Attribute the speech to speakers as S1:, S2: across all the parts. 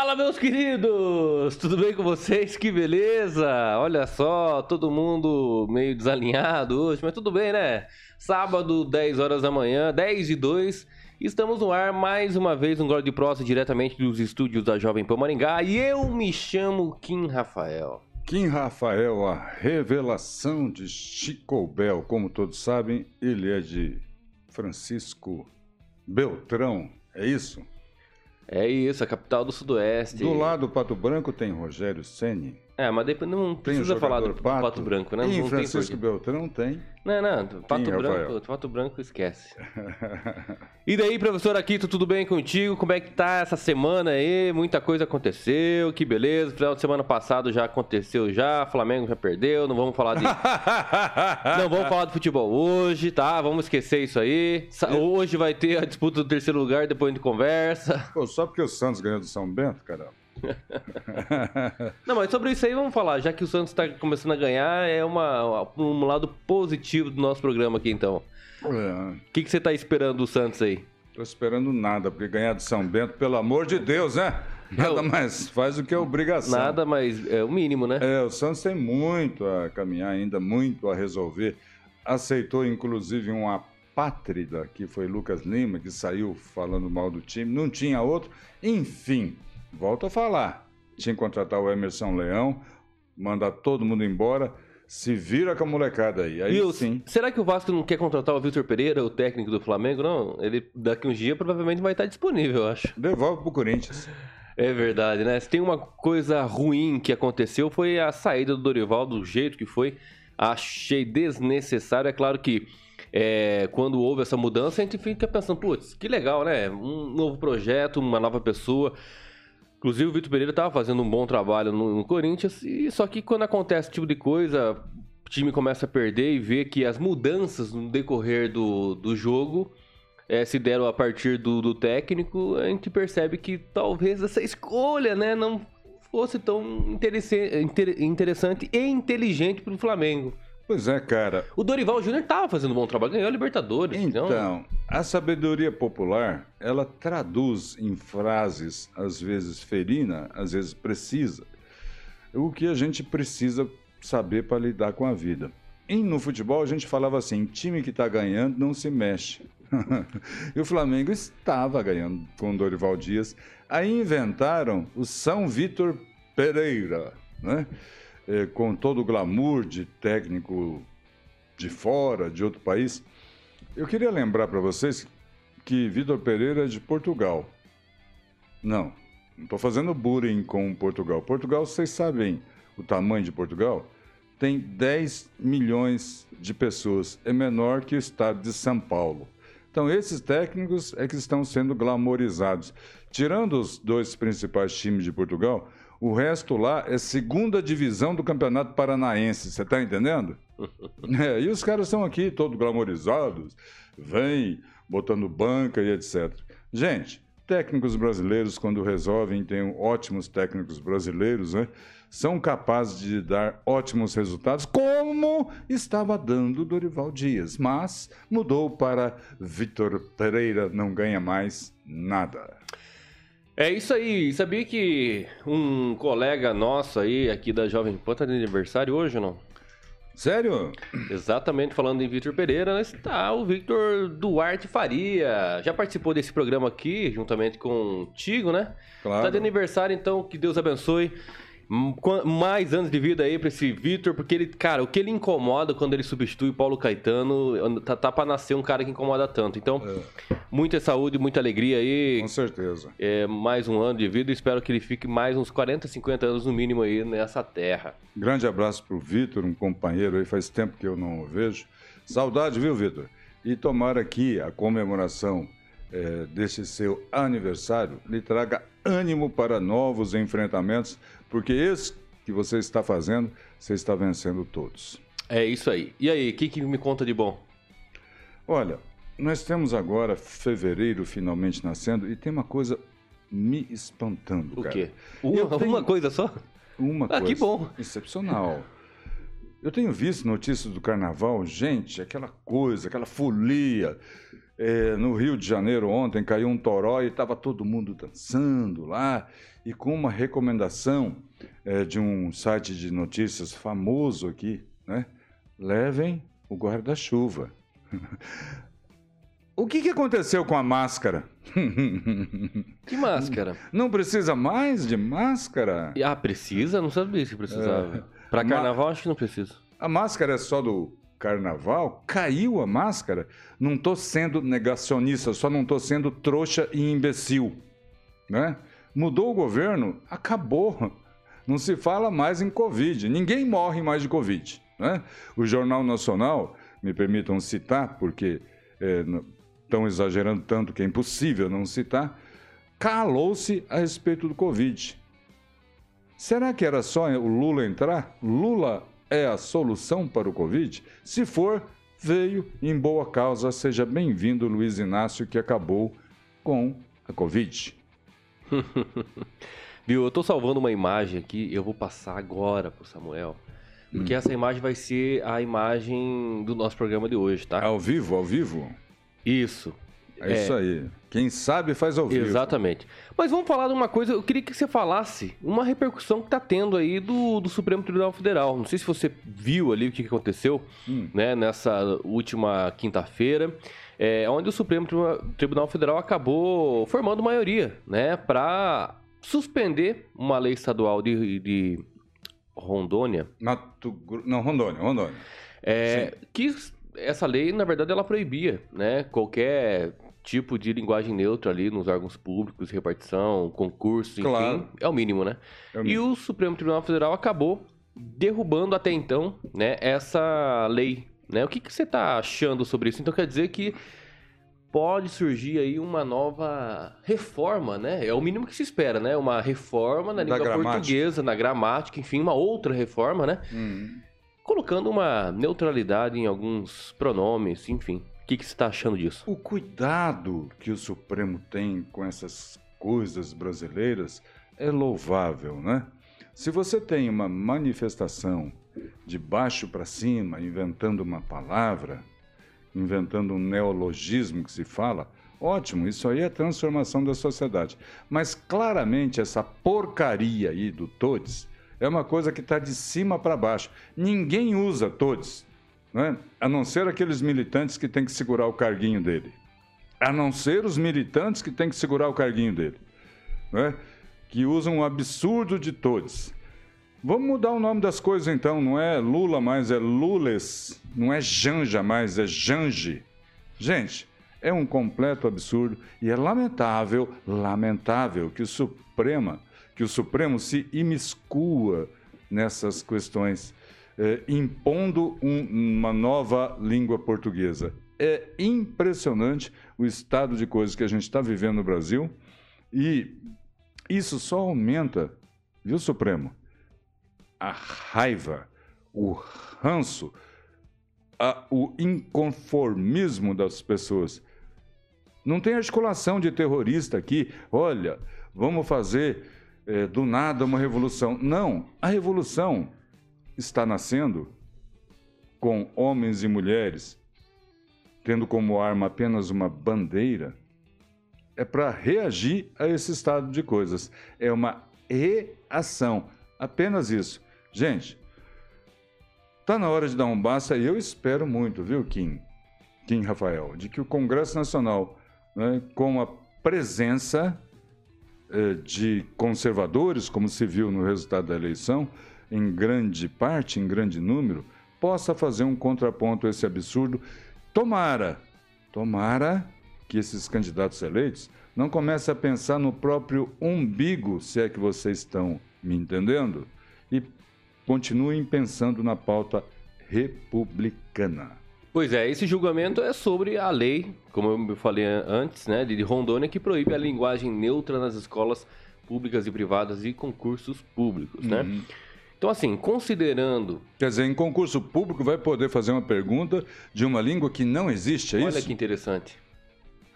S1: Fala, meus queridos! Tudo bem com vocês? Que beleza! Olha só, todo mundo meio desalinhado hoje, mas tudo bem, né? Sábado, 10 horas da manhã, 10 e 2. Estamos no ar mais uma vez, um Glória de Prosa diretamente dos estúdios da Jovem Pan Maringá. E eu me chamo Kim Rafael.
S2: Kim Rafael, a revelação de Chico Bel. Como todos sabem, ele é de Francisco Beltrão, é isso?
S1: É isso, a capital do Sudoeste.
S2: Do lado do Pato Branco tem Rogério Ceni.
S1: É, mas depois não
S2: Tem
S1: precisa falar do
S2: Pato,
S1: Pato Branco, né?
S2: E em
S1: não tem
S2: Francisco
S1: porquê.
S2: Beltrão tem.
S1: Não, não, Pato
S2: Quem,
S1: Branco,
S2: Rafael?
S1: Pato Branco esquece. E daí, professor Aquito, tudo bem contigo? Como é que tá essa semana aí? Muita coisa aconteceu, que beleza. Final de semana passado já aconteceu já, Flamengo já perdeu, não vamos falar de Não vamos falar de futebol hoje, tá? Vamos esquecer isso aí. Hoje vai ter a disputa do terceiro lugar, depois a gente conversa.
S2: Pô, só porque o Santos ganhou do São Bento, caramba.
S1: Não, mas sobre isso aí vamos falar, já que o Santos tá começando a ganhar, é uma, um lado positivo do nosso programa aqui então.
S2: É,
S1: O que, que você tá esperando do Santos aí?
S2: tô esperando nada, porque ganhar do São Bento, pelo amor de Deus, né? Nada mais faz do que obrigação.
S1: Nada, mas é o mínimo, né?
S2: É, o Santos tem muito a caminhar ainda, muito a resolver. Aceitou, inclusive, um apátrida, que foi Lucas Lima, que saiu falando mal do time. Não tinha outro. Enfim, volto a falar. Tinha que contratar o Emerson Leão, mandar todo mundo embora. Se vira com a molecada aí. Aí
S1: Viu?
S2: sim.
S1: Será que o Vasco não quer contratar o Vitor Pereira, o técnico do Flamengo? Não, ele daqui uns dias provavelmente vai estar disponível, eu acho.
S2: Devolve pro Corinthians.
S1: É verdade, né? Se tem uma coisa ruim que aconteceu foi a saída do Dorival do jeito que foi. Achei desnecessário. É claro que é, quando houve essa mudança, a gente fica pensando, putz, que legal, né? Um novo projeto, uma nova pessoa. Inclusive, o Vitor Pereira estava fazendo um bom trabalho no, no Corinthians, e só que quando acontece esse tipo de coisa, o time começa a perder e vê que as mudanças no decorrer do, do jogo eh, se deram a partir do, do técnico, a gente percebe que talvez essa escolha né, não fosse tão interessante e inteligente para o Flamengo.
S2: Pois é, cara.
S1: O Dorival Júnior estava fazendo um bom trabalho, ganhou a Libertadores.
S2: Então, a sabedoria popular, ela traduz em frases, às vezes ferina, às vezes precisa, o que a gente precisa saber para lidar com a vida. E no futebol a gente falava assim, time que está ganhando não se mexe. e o Flamengo estava ganhando com o Dorival Dias. Aí inventaram o São Vitor Pereira, né? Eh, com todo o glamour de técnico de fora, de outro país. Eu queria lembrar para vocês que Vitor Pereira é de Portugal. Não, não estou fazendo bullying com Portugal. Portugal, vocês sabem o tamanho de Portugal? Tem 10 milhões de pessoas. É menor que o estado de São Paulo. Então, esses técnicos é que estão sendo glamorizados. Tirando os dois principais times de Portugal, o resto lá é segunda divisão do Campeonato Paranaense. Você está entendendo? É, e os caras estão aqui todos glamorizados, vêm botando banca e etc. Gente, técnicos brasileiros, quando resolvem, tem ótimos técnicos brasileiros, né? São capazes de dar ótimos resultados, como estava dando Dorival Dias. Mas mudou para Vitor Pereira, não ganha mais nada.
S1: É isso aí. Sabia que um colega nosso aí, aqui da Jovem Pan, tá de aniversário hoje ou não?
S2: Sério?
S1: Exatamente, falando em Vitor Pereira, está o Victor Duarte Faria. Já participou desse programa aqui, juntamente contigo, né?
S2: Claro.
S1: Tá de aniversário, então, que Deus abençoe. Mais anos de vida aí pra esse Vitor, porque ele, cara, o que ele incomoda quando ele substitui Paulo Caetano, tá, tá pra nascer um cara que incomoda tanto. Então, muita saúde, muita alegria aí.
S2: Com certeza.
S1: É, mais um ano de vida. Espero que ele fique mais uns 40, 50 anos no mínimo aí nessa terra.
S2: Grande abraço pro Vitor, um companheiro aí, faz tempo que eu não o vejo. Saudade, viu, Vitor? E tomara que a comemoração eh, desse seu aniversário lhe traga ânimo para novos enfrentamentos, porque esse que você está fazendo, você está vencendo todos.
S1: É isso aí. E aí, o que, que me conta de bom?
S2: Olha, nós temos agora fevereiro finalmente nascendo e tem uma coisa me espantando,
S1: O
S2: cara.
S1: quê?
S2: Eu
S1: Uma,
S2: tenho-
S1: uma coisa só?
S2: Uma
S1: Ah,
S2: coisa
S1: que bom.
S2: excepcional. Eu tenho visto notícias do carnaval, gente, aquela coisa, aquela folia. É, no Rio de Janeiro ontem caiu um toró e estava todo mundo dançando lá e com uma recomendação é, de um site de notícias famoso aqui, né? Levem o guarda-chuva. o que, que aconteceu com a máscara?
S1: Que máscara?
S2: Não precisa mais de máscara?
S1: Ah, precisa? Não sabia se precisava. É. Para carnaval, Ma acho que não precisa.
S2: A máscara é só do carnaval? Caiu a máscara? Não estou sendo negacionista, só não estou sendo trouxa e imbecil. Né? Mudou o governo? Acabou. Não se fala mais em Covid. Ninguém morre mais de Covid. Né? O Jornal Nacional, me permitam citar, porque estão é, exagerando tanto que é impossível não citar, calou-se a respeito do Covid. Será que era só o Lula entrar? Lula é a solução para o Covid? Se for, veio em boa causa. Seja bem-vindo, Luiz Inácio, que acabou com a Covid.
S1: Viu, eu estou salvando uma imagem aqui, eu vou passar agora para o Samuel. Porque hum. essa imagem vai ser a imagem do nosso programa de hoje, tá?
S2: Ao vivo, ao vivo?
S1: Isso.
S2: É, é, isso aí. Quem sabe faz ao vivo.
S1: Exatamente. Mas vamos falar de uma coisa, eu queria que você falasse uma repercussão que está tendo aí do, do Supremo Tribunal Federal. Não sei se você viu ali o que aconteceu hum. né, nessa última quinta-feira, é, onde o Supremo Tribunal Federal acabou formando maioria né, para suspender uma lei estadual de, de Rondônia.
S2: Mato, não, Rondônia, Rondônia.
S1: É, que essa lei, na verdade, ela proibia né, qualquer tipo de linguagem neutra ali nos órgãos públicos, repartição, concursos, enfim, claro. é o mínimo, né? É o mínimo. E o Supremo Tribunal Federal acabou derrubando até então, né, essa lei, né? O que, que você está achando sobre isso? Então quer dizer que pode surgir aí uma nova reforma, né? É o mínimo que se espera, né? Uma reforma na língua gramática. portuguesa, na gramática, enfim, uma outra reforma, né? Uhum. Colocando uma neutralidade em alguns pronomes, enfim que, que você está achando disso?
S2: O cuidado que o Supremo tem com essas coisas brasileiras é louvável, né? Se você tem uma manifestação de baixo para cima, inventando uma palavra, inventando um neologismo que se fala, ótimo, isso aí é transformação da sociedade. Mas claramente essa porcaria aí do todes é uma coisa que está de cima para baixo. Ninguém usa todes né? a não ser aqueles militantes que têm que segurar o carguinho dele. A não ser os militantes que têm que segurar o carguinho dele. Né? Que usam um absurdo de todos. Vamos mudar o nome das coisas então. Não é Lula mais, é Lules. Não é Janja mais, é Jange. Gente, é um completo absurdo e é lamentável, lamentável que o Suprema, que o Supremo se imiscua nessas questões é, impondo um, uma nova língua portuguesa. É impressionante o estado de coisas que a gente está vivendo no Brasil e isso só aumenta, viu, Supremo? A raiva, o ranço, a, o inconformismo das pessoas. Não tem articulação de terrorista aqui. Olha, vamos fazer é, do nada uma revolução. Não, a revolução está nascendo com homens e mulheres tendo como arma apenas uma bandeira, é para reagir a esse estado de coisas. É uma reação. Apenas isso. Gente, tá na hora de dar um basta e eu espero muito, viu, Kim? Kim Rafael, de que o Congresso Nacional, né, com a presença eh, de conservadores, como se viu no resultado da eleição, em grande parte, em grande número, possa fazer um contraponto a esse absurdo. Tomara, tomara que esses candidatos eleitos não comecem a pensar no próprio umbigo, se é que vocês estão me entendendo, e continuem pensando na pauta republicana.
S1: Pois é, esse julgamento é sobre a lei, como eu falei antes, né, de Rondônia, que proíbe a linguagem neutra nas escolas públicas e privadas e concursos públicos, né? Então, assim, considerando.
S2: Quer dizer, em concurso público vai poder fazer uma pergunta de uma língua que não existe, é
S1: Olha
S2: isso?
S1: Olha que interessante.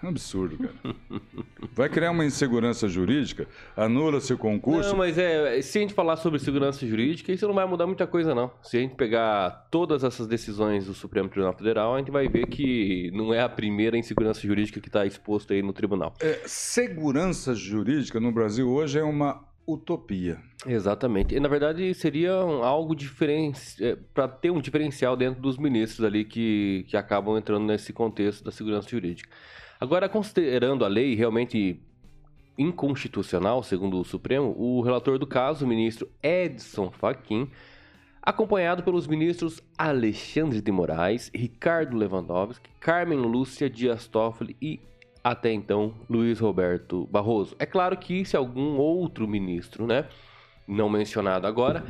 S2: Absurdo, cara. Vai criar uma insegurança jurídica, anula-se o concurso.
S1: Não, mas é, se a gente falar sobre segurança jurídica, isso não vai mudar muita coisa, não. Se a gente pegar todas essas decisões do Supremo Tribunal Federal, a gente vai ver que não é a primeira insegurança jurídica que está exposta aí no tribunal.
S2: É, segurança jurídica no Brasil hoje é uma utopia.
S1: Exatamente. E, na verdade, seria algo diferente, é, para ter um diferencial dentro dos ministros ali que, que acabam entrando nesse contexto da segurança jurídica. Agora, considerando a lei realmente inconstitucional, segundo o Supremo, o relator do caso, o ministro Edson Fachin, acompanhado pelos ministros Alexandre de Moraes, Ricardo Lewandowski, Carmen Lúcia Dias Toffoli e até então Luiz Roberto Barroso. É claro que se algum outro ministro, né, não mencionado agora,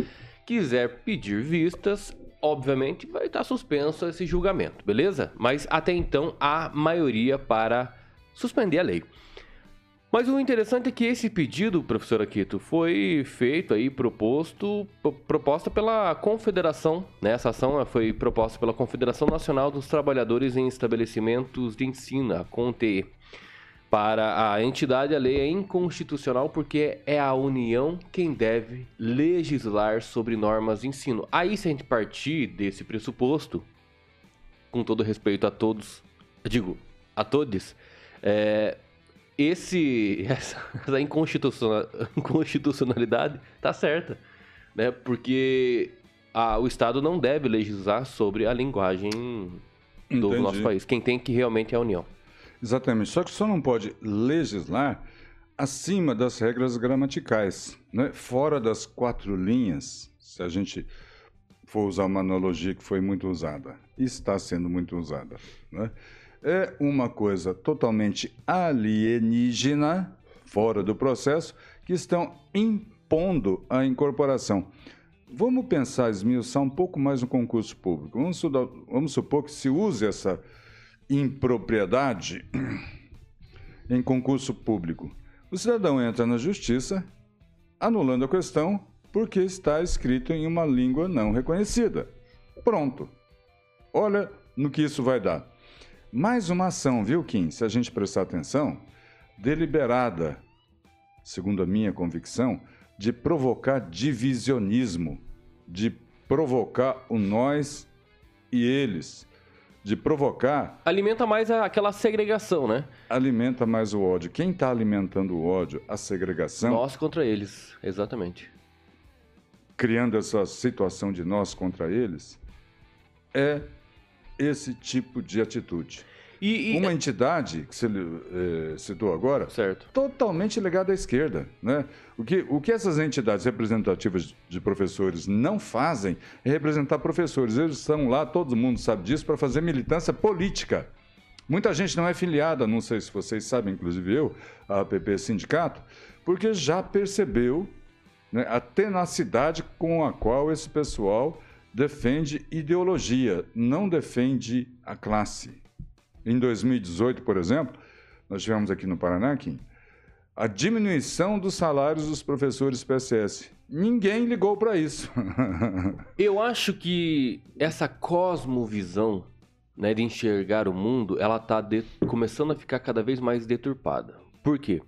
S1: quiser pedir vistas, obviamente vai estar suspenso esse julgamento, beleza? Mas até então há maioria para suspender a lei. Mas o interessante é que esse pedido, professor Aquito, foi feito aí, proposto, proposta pela Confederação, né? Essa ação foi proposta pela Confederação Nacional dos Trabalhadores em Estabelecimentos de Ensino, a CONTE. Para a entidade, a lei é inconstitucional porque é a União quem deve legislar sobre normas de ensino. Aí, se a gente partir desse pressuposto, com todo respeito a todos, digo, a todos, é, esse, essa, essa inconstitucionalidade tá certa, né? Porque a, o Estado não deve legislar sobre a linguagem do Entendi. nosso país. Quem tem que realmente é a União.
S2: Exatamente. Só que só não pode legislar acima das regras gramaticais, né? fora das quatro linhas, se a gente for usar uma analogia que foi muito usada, está sendo muito usada. Né? É uma coisa totalmente alienígena, fora do processo, que estão impondo a incorporação. Vamos pensar, esmiuçar um pouco mais no concurso público. Vamos, vamos supor que se use essa impropriedade em concurso público. O cidadão entra na justiça anulando a questão porque está escrito em uma língua não reconhecida. Pronto. Olha no que isso vai dar. Mais uma ação, viu, Kim? Se a gente prestar atenção, deliberada, segundo a minha convicção, de provocar divisionismo, de provocar o nós e eles de provocar.
S1: Alimenta mais aquela segregação, né?
S2: Alimenta mais o ódio. Quem está alimentando o ódio, a segregação.
S1: Nós contra eles, exatamente.
S2: Criando essa situação de nós contra eles, é esse tipo de atitude. E, e... Uma entidade que você é, citou agora,
S1: certo.
S2: totalmente ligada à esquerda. Né? O, que, o que essas entidades representativas de professores não fazem é representar professores. Eles estão lá, todo mundo sabe disso, para fazer militância política. Muita gente não é filiada, não sei se vocês sabem, inclusive eu, a APP Sindicato, porque já percebeu né, a tenacidade com a qual esse pessoal defende ideologia, não defende a classe. Em 2018, por exemplo, nós tivemos aqui no Paraná, Kim, a diminuição dos salários dos professores PSS. Ninguém ligou para isso.
S1: Eu acho que essa cosmovisão né, de enxergar o mundo, ela está começando a ficar cada vez mais deturpada. Por quê?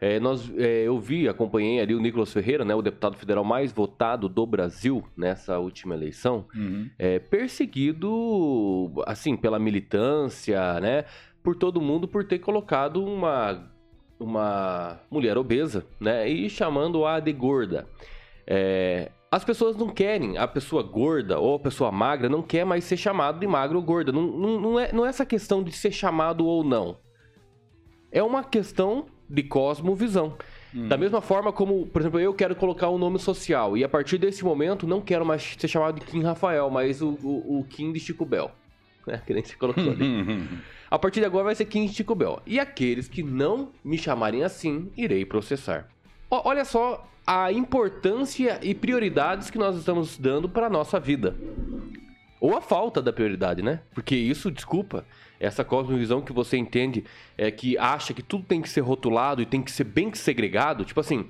S1: É, nós, é, eu vi, acompanhei ali o Nicolas Ferreira, né, o deputado federal mais votado do Brasil nessa última eleição, uhum. é, perseguido, assim, pela militância, né, por todo mundo por ter colocado uma, uma mulher obesa, né, e chamando-a de gorda. É, as pessoas não querem, a pessoa gorda ou a pessoa magra não quer mais ser chamado de magro ou gorda. Não, não, não, é, não é essa questão de ser chamado ou não. É uma questão de cosmovisão. Hum. Da mesma forma como, por exemplo, eu quero colocar um nome social e a partir desse momento não quero mais ser chamado de Kim Rafael, mas o, o, o Kim de Chico Bel. Né? Que nem você colocou ali. a partir de agora vai ser Kim de Chico Bel. E aqueles que não me chamarem assim, irei processar. O, olha só a importância e prioridades que nós estamos dando para a nossa vida. Ou a falta da prioridade, né? Porque isso, desculpa, essa cosmovisão que você entende é que acha que tudo tem que ser rotulado e tem que ser bem segregado, tipo assim,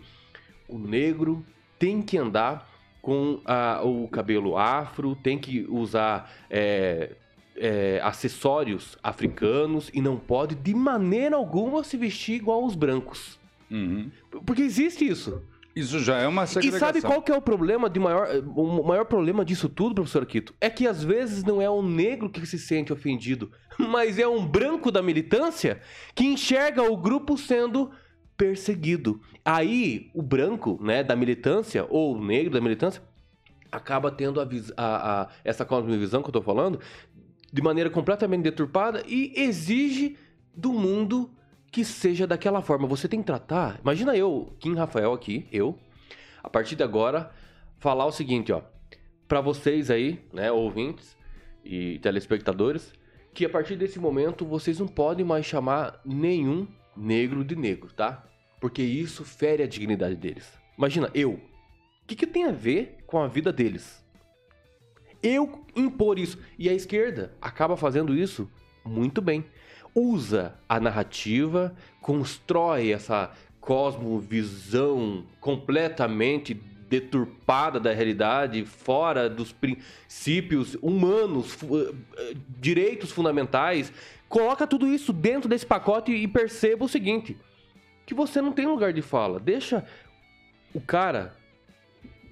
S1: o negro tem que andar com a, o cabelo afro, tem que usar é, é, acessórios africanos e não pode de maneira alguma se vestir igual os brancos.
S2: Uhum.
S1: Porque existe isso.
S2: Isso já é uma
S1: E
S2: segregação.
S1: sabe qual que é o problema de maior, o maior problema disso tudo, professor Quito? É que às vezes não é um negro que se sente ofendido, mas é um branco da militância que enxerga o grupo sendo perseguido. Aí o branco, né, da militância ou o negro da militância acaba tendo a, a- a- essa cosmovisão que eu tô falando de maneira completamente deturpada e exige do mundo que seja daquela forma. Você tem que tratar. Imagina eu, Kim Rafael aqui, eu, a partir de agora, falar o seguinte, ó, para vocês aí, né, ouvintes e telespectadores, que a partir desse momento vocês não podem mais chamar nenhum negro de negro, tá? Porque isso fere a dignidade deles. Imagina, eu. O que, que tem a ver com a vida deles? Eu impor isso. E a esquerda acaba fazendo isso muito bem. Usa a narrativa, constrói essa cosmovisão completamente deturpada da realidade, fora dos princípios humanos, eh, direitos fundamentais. Coloca tudo isso dentro desse pacote e perceba o seguinte: que você não tem lugar de fala. Deixa o cara,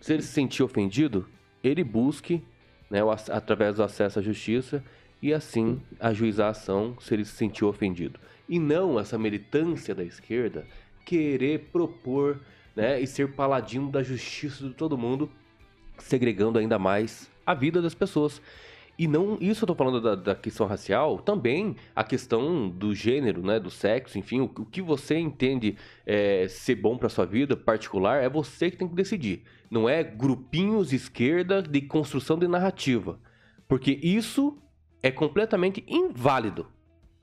S1: se ele se sentir ofendido, ele busque né, através do acesso à justiça e assim ajuizar a ação se ele se sentiu ofendido. E não essa militância da esquerda querer propor né, e ser paladino da justiça de todo mundo, segregando ainda mais a vida das pessoas. E não isso eu tô falando da, da questão racial, também a questão do gênero, né, do sexo, enfim, o, o que você entende é, ser bom para sua vida particular é você que tem que decidir. Não é grupinhos esquerda de construção de narrativa, porque isso é completamente inválido.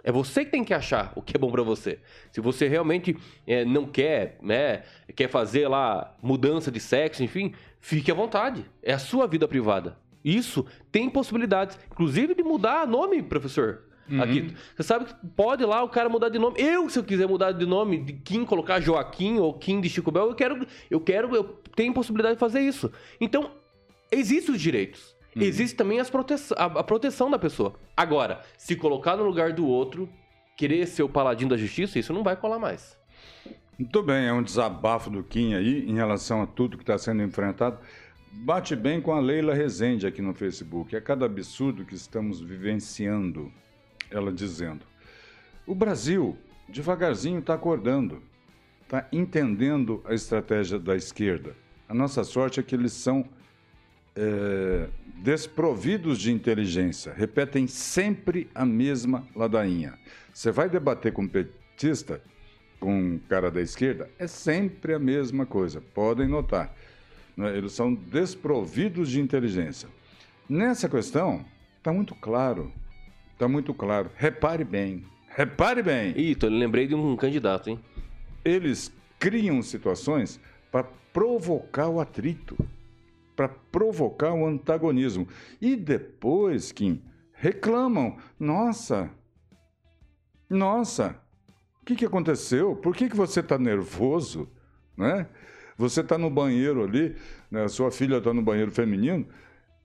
S1: É você que tem que achar o que é bom pra você. Se você realmente é, não quer, né, quer fazer lá mudança de sexo, enfim, fique à vontade. É a sua vida privada. Isso tem possibilidades, inclusive de mudar nome, professor. Aqui, você sabe que pode lá o cara mudar de nome. Eu, se eu quiser mudar de nome, de Kim colocar Joaquim ou Kim de Chico Bel, eu quero, eu quero, eu tenho possibilidade de fazer isso. Então, existem os direitos. Existe também as prote a, a proteção da pessoa. Agora, se colocar no lugar do outro, querer ser o paladino da justiça, isso não vai colar mais.
S2: Muito bem, é um desabafo do Kim aí em relação a tudo que está sendo enfrentado. Bate bem com a Leila Rezende aqui no Facebook. É cada absurdo que estamos vivenciando. Ela dizendo: O Brasil, devagarzinho, está acordando, está entendendo a estratégia da esquerda. A nossa sorte é que eles são é, desprovidos de inteligência, repetem sempre a mesma ladainha. Você vai debater com um petista, com um cara da esquerda, é sempre a mesma coisa, podem notar. né? Eles são desprovidos de inteligência. Nessa questão, está muito claro, está muito claro. Repare bem, repare bem
S1: Ih, tô, lembrei de um candidato, hein?
S2: eles criam situações para provocar o atrito, para provocar o antagonismo. E depois, Kim, reclamam: nossa, nossa, o que, que aconteceu? Por que, que você está nervoso? Né? Você está no banheiro ali, né? sua filha está no banheiro feminino,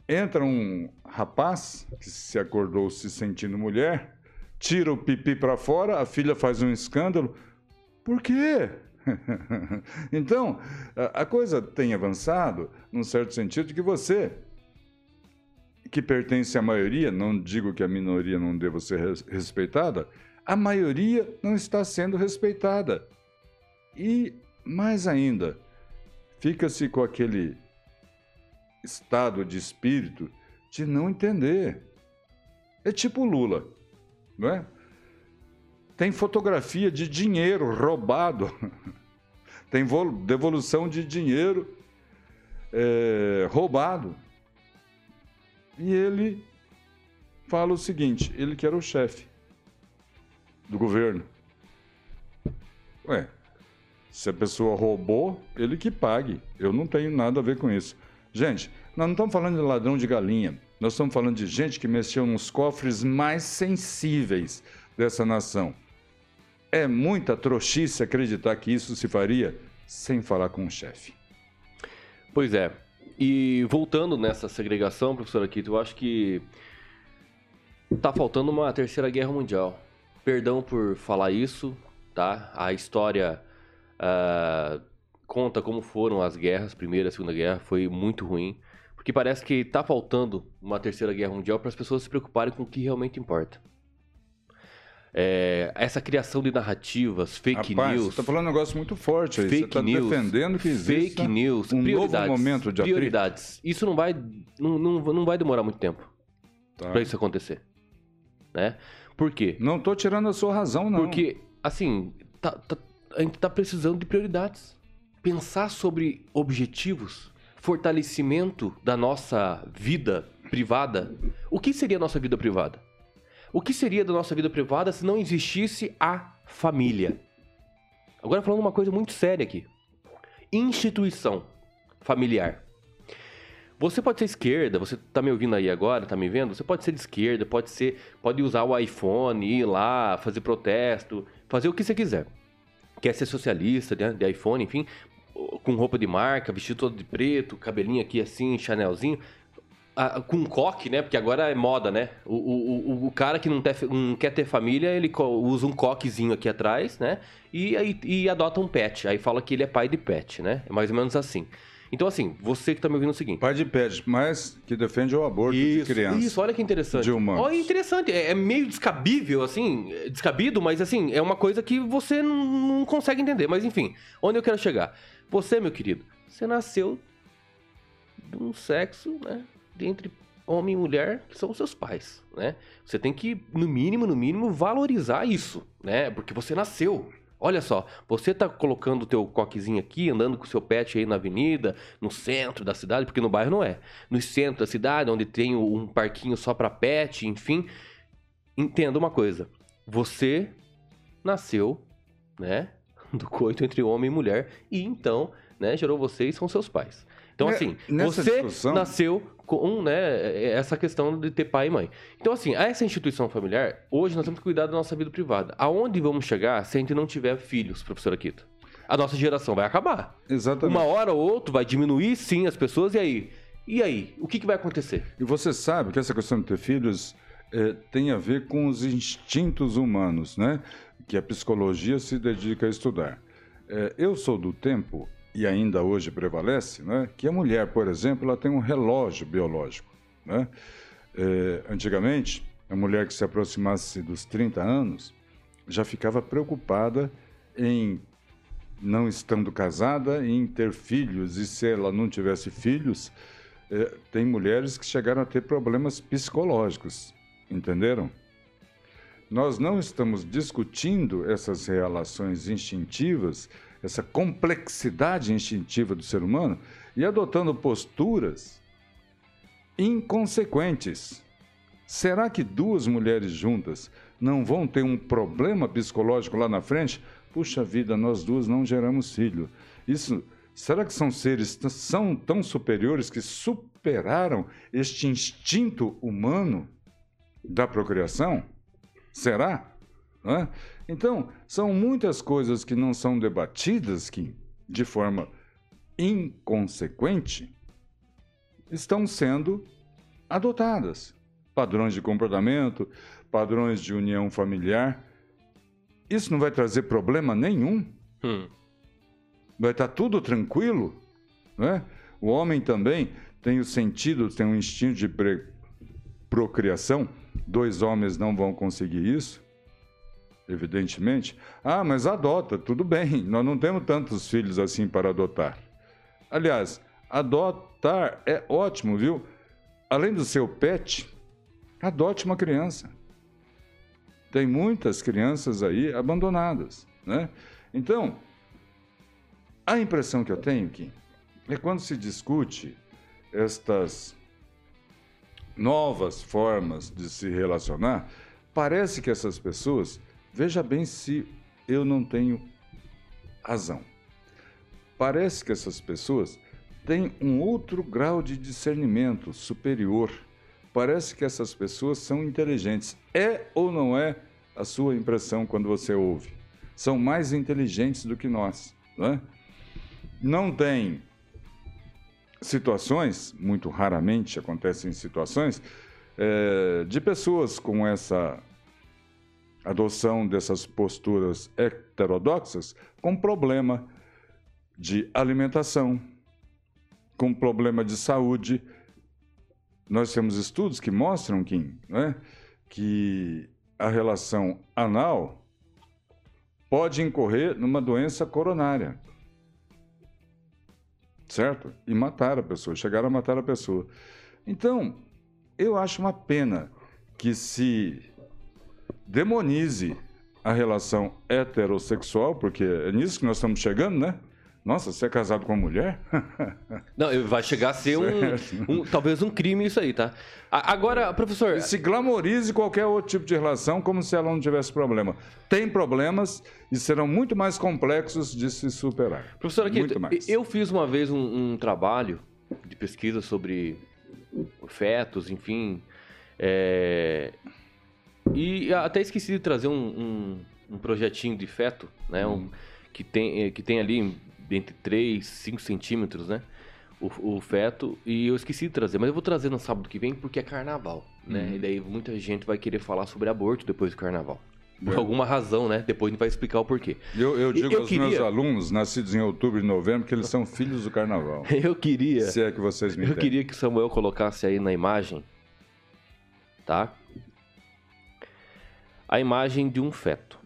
S2: entra um rapaz que se acordou se sentindo mulher, tira o pipi para fora, a filha faz um escândalo. Por quê? então, a coisa tem avançado num certo sentido que você, que pertence à maioria, não digo que a minoria não deva ser res- respeitada, a maioria não está sendo respeitada. E, mais ainda, fica-se com aquele estado de espírito de não entender. É tipo Lula, não é? Tem fotografia de dinheiro roubado, tem vol- devolução de dinheiro é, roubado. E ele fala o seguinte: ele que era o chefe do governo. Ué, se a pessoa roubou, ele que pague. Eu não tenho nada a ver com isso. Gente, nós não estamos falando de ladrão de galinha. Nós estamos falando de gente que mexeu nos cofres mais sensíveis dessa nação. É muita trouxice acreditar que isso se faria sem falar com o chefe.
S1: Pois é. E voltando nessa segregação, professor Aquito, eu acho que Tá faltando uma terceira guerra mundial. Perdão por falar isso, tá? A história uh, conta como foram as guerras, primeira segunda guerra, foi muito ruim. Porque parece que tá faltando uma terceira guerra mundial para as pessoas se preocuparem com o que realmente importa. É, essa criação de narrativas, fake
S2: Rapaz,
S1: news.
S2: Você tá falando um negócio muito forte aí.
S1: Fake
S2: você tá
S1: news,
S2: defendendo que existe
S1: fake news,
S2: um novo momento de atrito.
S1: prioridades. Isso não vai, não, não, não vai demorar muito tempo
S2: Tá.
S1: para isso acontecer, né? Por quê?
S2: Não tô tirando a sua razão, não.
S1: Porque assim, tá- tá- a gente tá precisando de prioridades. Pensar sobre objetivos, fortalecimento da nossa vida privada. O que seria a nossa vida privada? O que seria da nossa vida privada se não existisse a família? Agora falando uma coisa muito séria aqui. Instituição familiar. Você pode ser esquerda, você tá me ouvindo aí agora, tá me vendo? Você pode ser de esquerda, pode ser, pode usar o iPhone, ir lá, fazer protesto, fazer o que você quiser. Quer ser socialista, né, de iPhone, enfim, com roupa de marca, vestido todo de preto, cabelinho aqui assim, Chanelzinho, com coque, né? Porque agora é moda, né? O, o, o, o cara que não, ter- não quer ter família, ele usa um coquezinho aqui atrás, né? E, aí e adota um pet. Aí fala que ele é pai de pet, né? É mais ou menos assim. Então, assim, você que tá me ouvindo é o seguinte.
S2: Pai de pet, mas que defende o aborto de criança.
S1: Isso, olha que interessante.
S2: De humanos.
S1: Olha, interessante. É, é meio descabível, assim, descabido, mas assim, é uma coisa que você não, não consegue entender. Mas enfim, onde eu quero chegar? Você, meu querido, você nasceu de um sexo, né? Entre homem e mulher, que são os seus pais, né? Você tem que, no mínimo, no mínimo, valorizar isso, né? Porque você nasceu. Olha só, você tá colocando o teu coquezinho aqui, andando com o seu pet aí na avenida, no centro da cidade, porque no bairro não é. No centro da cidade, onde tem um parquinho só pra pet, enfim. Entenda uma coisa. Você nasceu, né? Do coito entre homem e mulher. E então, né, gerou você e são seus pais. Então, assim,
S2: nessa
S1: você
S2: discussão-
S1: nasceu com né, essa questão de ter pai e mãe. Então, assim, essa instituição familiar, hoje nós temos que cuidar da nossa vida privada. Aonde vamos chegar se a gente não tiver filhos, professora Kita? A nossa geração vai acabar.
S2: Exatamente.
S1: Uma hora ou outra vai diminuir, sim, as pessoas, e aí? E aí? O que, que vai acontecer?
S2: E você sabe que essa questão de ter filhos eh, tem a ver com os instintos humanos, né? Que a psicologia se dedica a estudar. Eh, eu sou do tempo, e ainda hoje prevalece, né? Que a mulher, por exemplo, ela tem um relógio biológico, né? Eh, antigamente, a mulher que se aproximasse dos 30 anos já ficava preocupada em não estando casada, em ter filhos, e se ela não tivesse filhos, eh, tem mulheres que chegaram a ter problemas psicológicos, entenderam? Nós não estamos discutindo essas relações instintivas, essa complexidade instintiva do ser humano e adotando posturas inconsequentes. Será que duas mulheres juntas não vão ter um problema psicológico lá na frente? Puxa vida, nós duas não geramos filho. Isso, será que são seres são tão superiores que superaram este instinto humano da procriação? Será? Hã? Então, são muitas coisas que não são debatidas que, de forma inconsequente, estão sendo adotadas. Padrões de comportamento, padrões de união familiar. Isso não vai trazer problema nenhum.
S1: Hum.
S2: Vai estar tudo tranquilo. Né? O homem também tem o sentido, tem um instinto de procriação. Dois homens não vão conseguir isso, evidentemente. Ah, mas adota, tudo bem. Nós não temos tantos filhos assim para adotar. Aliás, adotar é ótimo, viu? Além do seu pet, adote uma criança. Tem muitas crianças aí abandonadas, né? Então, a impressão que eu tenho aqui é quando se discute estas novas formas de se relacionar, parece que essas pessoas, veja bem se eu não tenho razão. Parece que essas pessoas têm um outro grau de discernimento superior. Parece que essas pessoas são inteligentes. É ou não é a sua impressão quando você ouve? São mais inteligentes do que nós. Não, é? não tem situações, muito raramente acontecem situações, é, de pessoas com essa adoção dessas posturas heterodoxas com problema de alimentação, com problema de saúde. Nós temos estudos que mostram, Kim, né, que a relação anal pode incorrer numa doença coronária. Certo? E matar a pessoa, chegar a matar a pessoa. Então, eu acho uma pena que se demonize a relação heterossexual, porque é nisso que nós estamos chegando, né? Nossa, você é casado com uma mulher?
S1: Não, vai chegar a ser um, um, talvez um crime isso aí, tá? Agora, professor...
S2: E se glamorize qualquer outro tipo de relação como se ela não tivesse problema. Tem problemas e serão muito mais complexos de se superar.
S1: Professor, aqui, eu fiz uma vez um, um trabalho de pesquisa sobre fetos, enfim, é... e até esqueci de trazer um, um projetinho de feto, né? Hum. que, tem, que tem ali entre 3 e 5 centímetros, né? O, o, feto. E eu esqueci de trazer, mas eu vou trazer no sábado que vem porque é carnaval, né? Uhum. E daí muita gente vai querer falar sobre aborto depois do carnaval. Por é. alguma razão, né? Depois a gente vai explicar o porquê.
S2: Eu, eu digo eu aos queria... meus alunos, nascidos em outubro e novembro, que eles são filhos do carnaval.
S1: eu queria.
S2: Se é que vocês me
S1: Eu queria que o Samuel colocasse aí na imagem, tá? A imagem de um feto.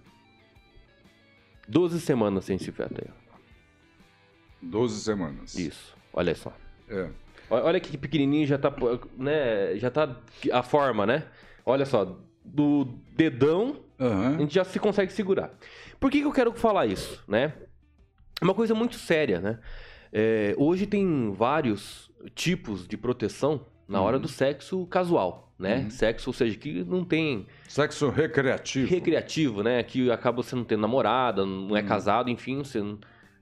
S1: 12 semanas sem esse feto aí.
S2: 12 semanas.
S1: Isso, olha só. É. Olha que pequenininho já tá, né, já tá a forma, né? Olha só, do dedão uhum. a gente já se consegue segurar. Por que, que eu quero falar isso, né? É uma coisa muito séria, né? É, hoje tem vários tipos de proteção na hora uhum. do sexo casual, né? Uhum. Sexo, ou seja, que não tem...
S2: Sexo recreativo.
S1: Recreativo, né? Que acaba você não tendo namorada, não é uhum. casado, enfim, você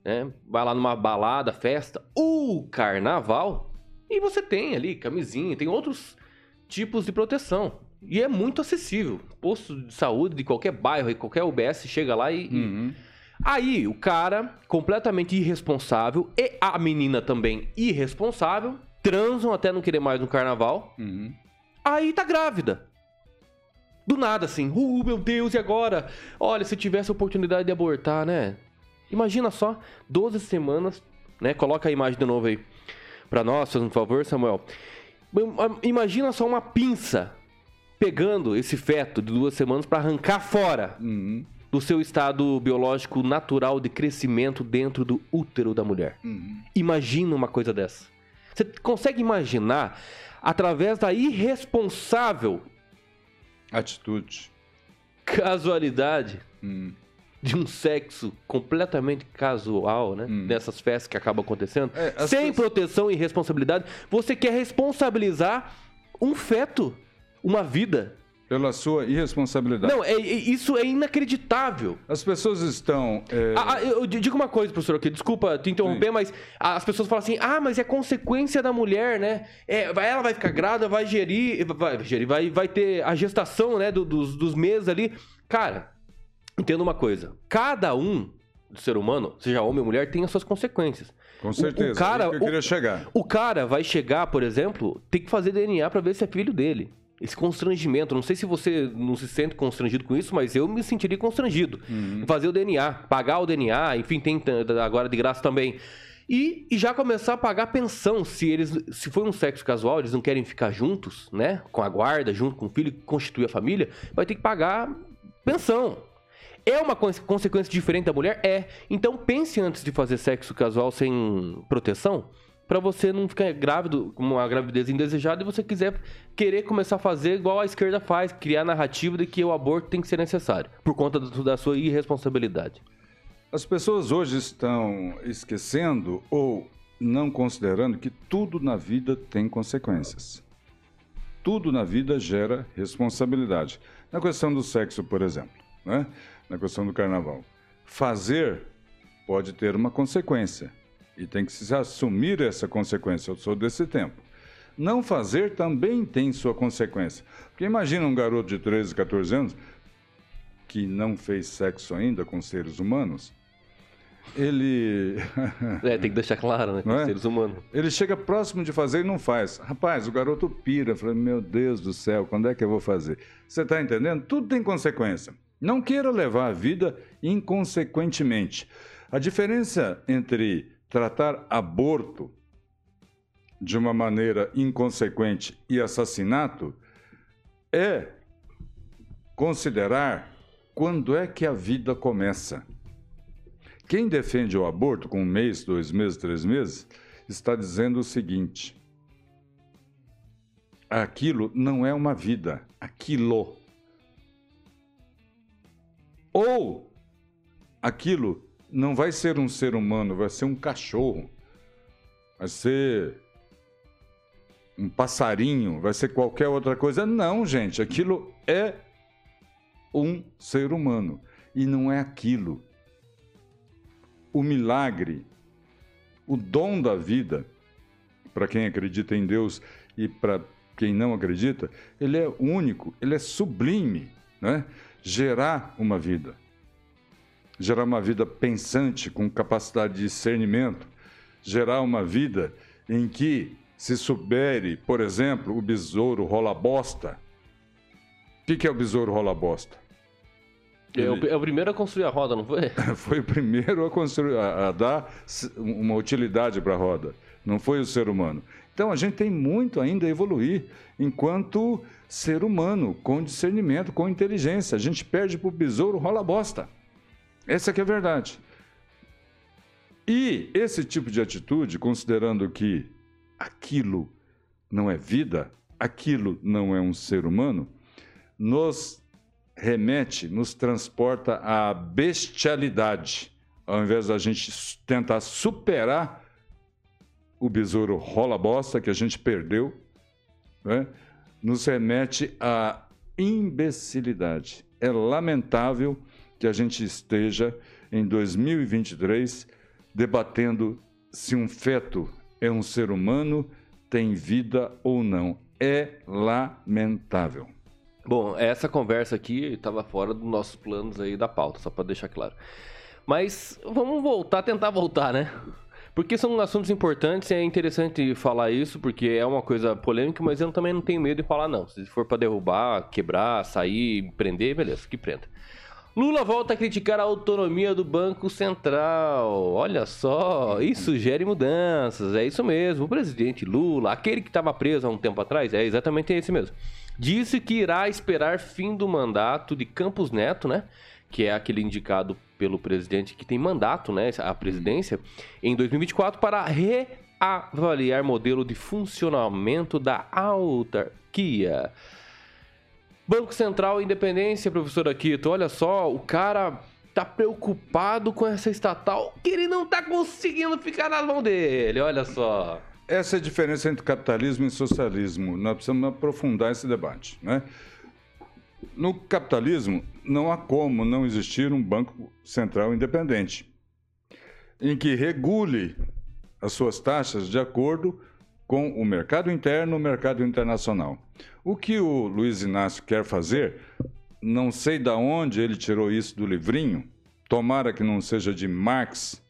S1: né? Vai lá numa balada, festa, o carnaval, e você tem ali camisinha, tem outros tipos de proteção. E é muito acessível. Posto de saúde de qualquer bairro, qualquer UBS chega lá e. Uhum. Aí o cara, completamente irresponsável, e a menina também irresponsável, transam até não querer mais no carnaval. Uhum. Aí tá grávida. Do nada, assim. Uh, meu Deus, e agora? Olha, se tivesse a oportunidade de abortar, né? Imagina só, 12 semanas, né? Coloca a imagem de novo aí para nós, por favor, Samuel. Imagina só uma pinça pegando esse feto de duas semanas para arrancar fora uhum. do seu estado biológico natural de crescimento dentro do útero da mulher. Uhum. Imagina uma coisa dessa. Você consegue imaginar através da irresponsável
S2: atitude,
S1: casualidade, uhum de um sexo completamente casual, né? Hum. Nessas festas que acabam acontecendo, é, sem pessoas... proteção e responsabilidade, você quer responsabilizar um feto, uma vida.
S2: Pela sua irresponsabilidade.
S1: Não, é, é, isso é inacreditável.
S2: As pessoas estão. É...
S1: Ah, ah eu digo uma coisa, professor, aqui, desculpa te interromper, Sim. mas as pessoas falam assim: ah, mas é consequência da mulher, né? É, ela vai ficar grávida, vai gerir, vai, gerir, vai, vai ter a gestação, né, do, dos, dos meses ali. Cara, Entenda uma coisa: cada um do ser humano, seja homem ou mulher, tem as suas consequências.
S2: Com certeza. O, o cara, que eu queria o, chegar.
S1: O cara vai chegar, por exemplo, tem que fazer DNA para ver se é filho dele. Esse constrangimento, não sei se você não se sente constrangido com isso, mas eu me sentiria constrangido. Uhum. Fazer o DNA, pagar o DNA, enfim, tem agora de graça também. E, e, já começar a pagar pensão. Se eles, se for um sexo casual, eles não querem ficar juntos, né? Com a guarda, junto com o filho, constituir a família, vai ter que pagar pensão. É uma consequência diferente da mulher? É. Então pense antes de fazer sexo casual sem proteção para você não ficar grávido com uma gravidez indesejada e você quiser querer começar a fazer igual a esquerda faz, criar a narrativa de que o aborto tem que ser necessário, por conta da sua irresponsabilidade.
S2: As pessoas hoje estão esquecendo ou não considerando que tudo na vida tem consequências. Tudo na vida gera responsabilidade. Na questão do sexo, por exemplo, né? na questão do carnaval. Fazer pode ter uma consequência e tem que se assumir essa consequência. Eu sou desse tempo. Não fazer também tem sua consequência. Porque imagina um garoto de 13, 14 anos que não fez sexo ainda com seres humanos ele.
S1: é, tem que deixar claro, né?
S2: Não é?
S1: Seres humanos.
S2: Ele chega próximo de fazer e não faz. Rapaz, o garoto pira. Fala, meu Deus do céu, quando é que eu vou fazer? Você está entendendo? Tudo tem consequência. Não queira levar a vida inconsequentemente. A diferença entre tratar aborto de uma maneira inconsequente e assassinato é considerar quando é que a vida começa. Quem defende o aborto com um mês, dois meses, três meses, está dizendo o seguinte: aquilo não é uma vida, aquilo. Ou aquilo não vai ser um ser humano, vai ser um cachorro, vai ser um passarinho, vai ser qualquer outra coisa. Não, gente, aquilo é um ser humano e não é aquilo o milagre, o dom da vida, para quem acredita em Deus e para quem não acredita, ele é único, ele é sublime, né? Gerar uma vida. Gerar uma vida pensante, com capacidade de discernimento. Gerar uma vida em que se soubere, por exemplo, o besouro rola bosta. O que, que é o besouro rola bosta?
S1: É o, é o, primeiro a construir a roda, não foi?
S2: foi o primeiro a, construir, a, a dar uma utilidade para a roda. Não foi o ser humano. Então a gente tem muito ainda a evoluir enquanto ser humano, com discernimento, com inteligência. A gente perde para o besouro, rola bosta. Essa que é a verdade. E esse tipo de atitude, considerando que aquilo não é vida, aquilo não é um ser humano, nos remete, nos transporta à bestialidade. Ao invés da gente tentar superar o besouro rola bosta que a gente perdeu, né? nos remete à imbecilidade. É lamentável que a gente esteja em 2023 debatendo se um feto é um ser humano, tem vida ou não. É lamentável.
S1: Bom, essa conversa aqui estava fora dos nossos planos aí da pauta, só para deixar claro. Mas vamos voltar, tentar voltar, né? Porque são assuntos importantes e é interessante falar isso, porque é uma coisa polêmica, mas eu também não tenho medo de falar, não. Se for para derrubar, quebrar, sair, prender, beleza, que prenda. Lula volta a criticar a autonomia do Banco Central. Olha só, isso gera mudanças. É isso mesmo. O presidente Lula, aquele que estava preso há um tempo atrás, é exatamente esse mesmo. Disse que irá esperar fim do mandato de Campos Neto, né? Que é aquele indicado pelo presidente que tem mandato, né? A presidência, em 2024 para reavaliar modelo de funcionamento da autarquia. Banco Central Independência, professor Aquito, olha só, o cara tá preocupado com essa estatal que ele não tá conseguindo ficar na mão dele, olha só.
S2: Essa é a diferença entre capitalismo e socialismo. Nós precisamos aprofundar esse debate. Né? No capitalismo, não há como não existir um banco central independente, em que regule as suas taxas de acordo com o mercado interno e o mercado internacional. O que o Luiz Inácio quer fazer, não sei de onde ele tirou isso do livrinho, tomara que não seja de Marx,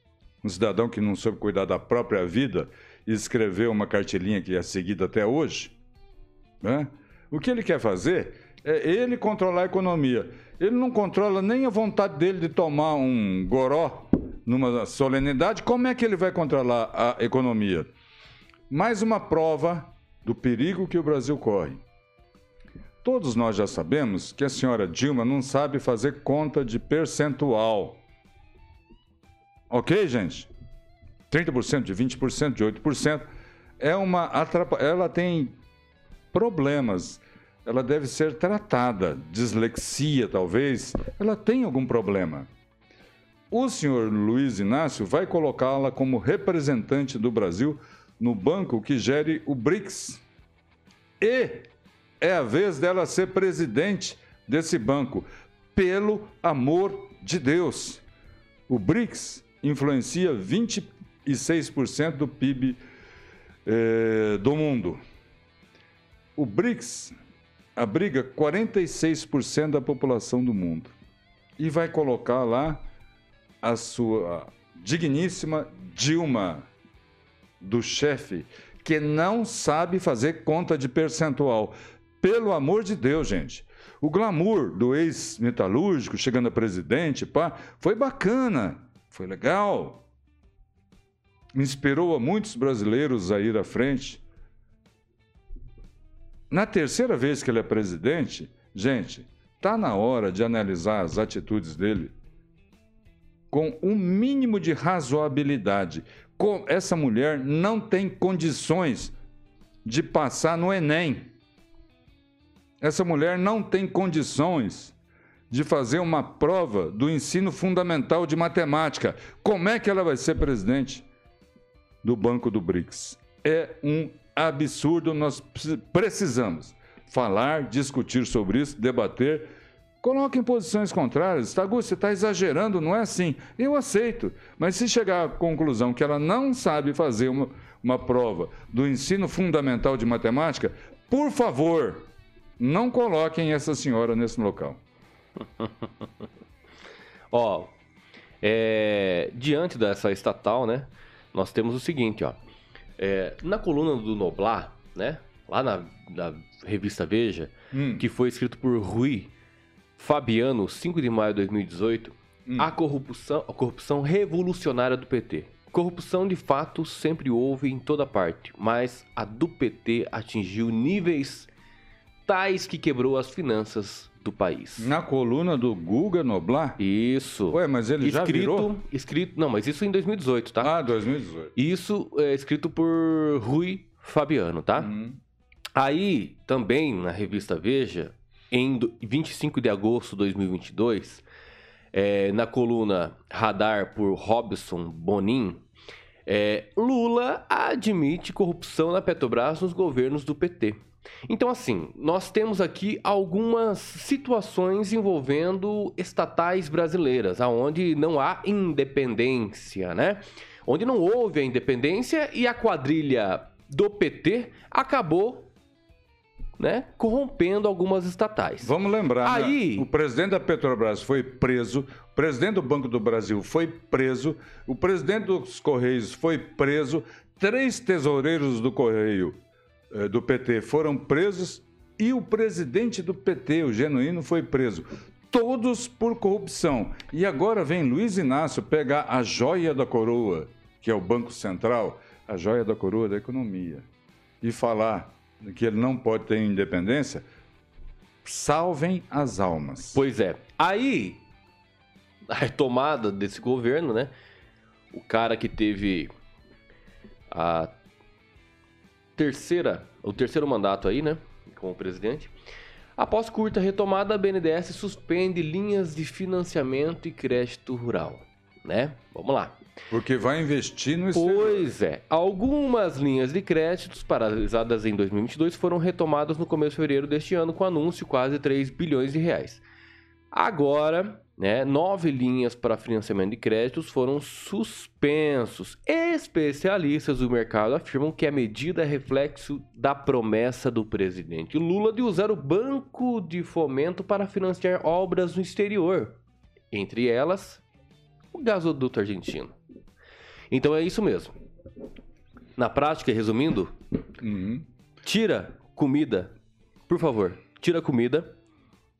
S2: um cidadão que não soube cuidar da própria vida e escreveu uma cartilinha que é seguida até hoje. Né? O que ele quer fazer é ele controlar a economia. Ele não controla nem a vontade dele de tomar um goró numa solenidade. Como é que ele vai controlar a economia? Mais uma prova do perigo que o Brasil corre. Todos nós já sabemos que a senhora Dilma não sabe fazer conta de percentual. Ok, gente? 30%, de 20%, de 8%. É uma atrapa... Ela tem problemas. Ela deve ser tratada. Dislexia, talvez. Ela tem algum problema. O senhor Luiz Inácio vai colocá-la como representante do Brasil no banco que gere o BRICS. E é a vez dela ser presidente desse banco. Pelo amor de Deus. O BRICS influencia 26% do PIB eh, do mundo. O BRICS abriga 46% da população do mundo e vai colocar lá a sua digníssima Dilma, do chefe, que não sabe fazer conta de percentual. Pelo amor de Deus, gente. O glamour do ex-metalúrgico chegando a presidente, pá, foi bacana, foi legal. Inspirou a muitos brasileiros a ir à frente. Na terceira vez que ele é presidente, gente, está na hora de analisar as atitudes dele com um mínimo de razoabilidade. Essa mulher não tem condições de passar no Enem. Essa mulher não tem condições de fazer uma prova do ensino fundamental de matemática. Como é que ela vai ser presidente do Banco do BRICS? É um absurdo. Nós precisamos falar, discutir sobre isso, debater. Coloque em posições contrárias. Tagu, você está exagerando, não é assim. Eu aceito. Mas se chegar à conclusão que ela não sabe fazer uma, uma prova do ensino fundamental de matemática, por favor, não coloquem essa senhora nesse local.
S1: ó, é, diante dessa estatal, né? Nós temos o seguinte, ó. É, na coluna do Noblar, né? Lá na, na revista Veja, hum. que foi escrito por Rui Fabiano, 5 de maio de 2018, hum. a corrupção, a corrupção revolucionária do PT. Corrupção de fato sempre houve em toda parte, mas a do PT atingiu níveis tais que quebrou as finanças do país.
S2: Na coluna do Guga Noblar?
S1: Isso.
S2: Ué, mas ele escrito, já virou?
S1: Escrito, não, mas isso em 2018, tá?
S2: Ah, 2018.
S1: Isso é escrito por Rui Fabiano, tá? Uhum. Aí, também, na revista Veja, em 25 de agosto de 2022, é, na coluna Radar por Robson Bonin, é, Lula admite corrupção na Petrobras nos governos do PT. Então, assim, nós temos aqui algumas situações envolvendo estatais brasileiras, aonde não há independência, né? Onde não houve a independência e a quadrilha do PT acabou né, corrompendo algumas estatais.
S2: Vamos lembrar, né? Aí, né? o presidente da Petrobras foi preso, o presidente do Banco do Brasil foi preso, o presidente dos Correios foi preso, três tesoureiros do Correio eh, do PT foram presos e o presidente do PT, o Genuíno, foi preso. Todos por corrupção. E agora vem Luiz Inácio pegar a joia da coroa, que é o Banco Central, a joia da coroa da economia, e falar que ele não pode ter independência. Salvem as almas.
S1: Pois é. Aí, a retomada desse governo, né? O cara que teve a terceira, o terceiro mandato aí, né, como presidente. Após curta retomada, a BNDES suspende linhas de financiamento e crédito rural, né? Vamos lá.
S2: Porque vai investir no
S1: exterior. Pois é. Algumas linhas de créditos paralisadas em 2022 foram retomadas no começo de fevereiro deste ano com anúncio quase 3 bilhões de reais. Agora, né, nove linhas para financiamento de créditos foram suspensos. Especialistas do mercado afirmam que a medida é reflexo da promessa do presidente Lula de usar o banco de fomento para financiar obras no exterior, entre elas o gasoduto argentino. Então é isso mesmo. Na prática, resumindo, uhum. tira comida, por favor, tira comida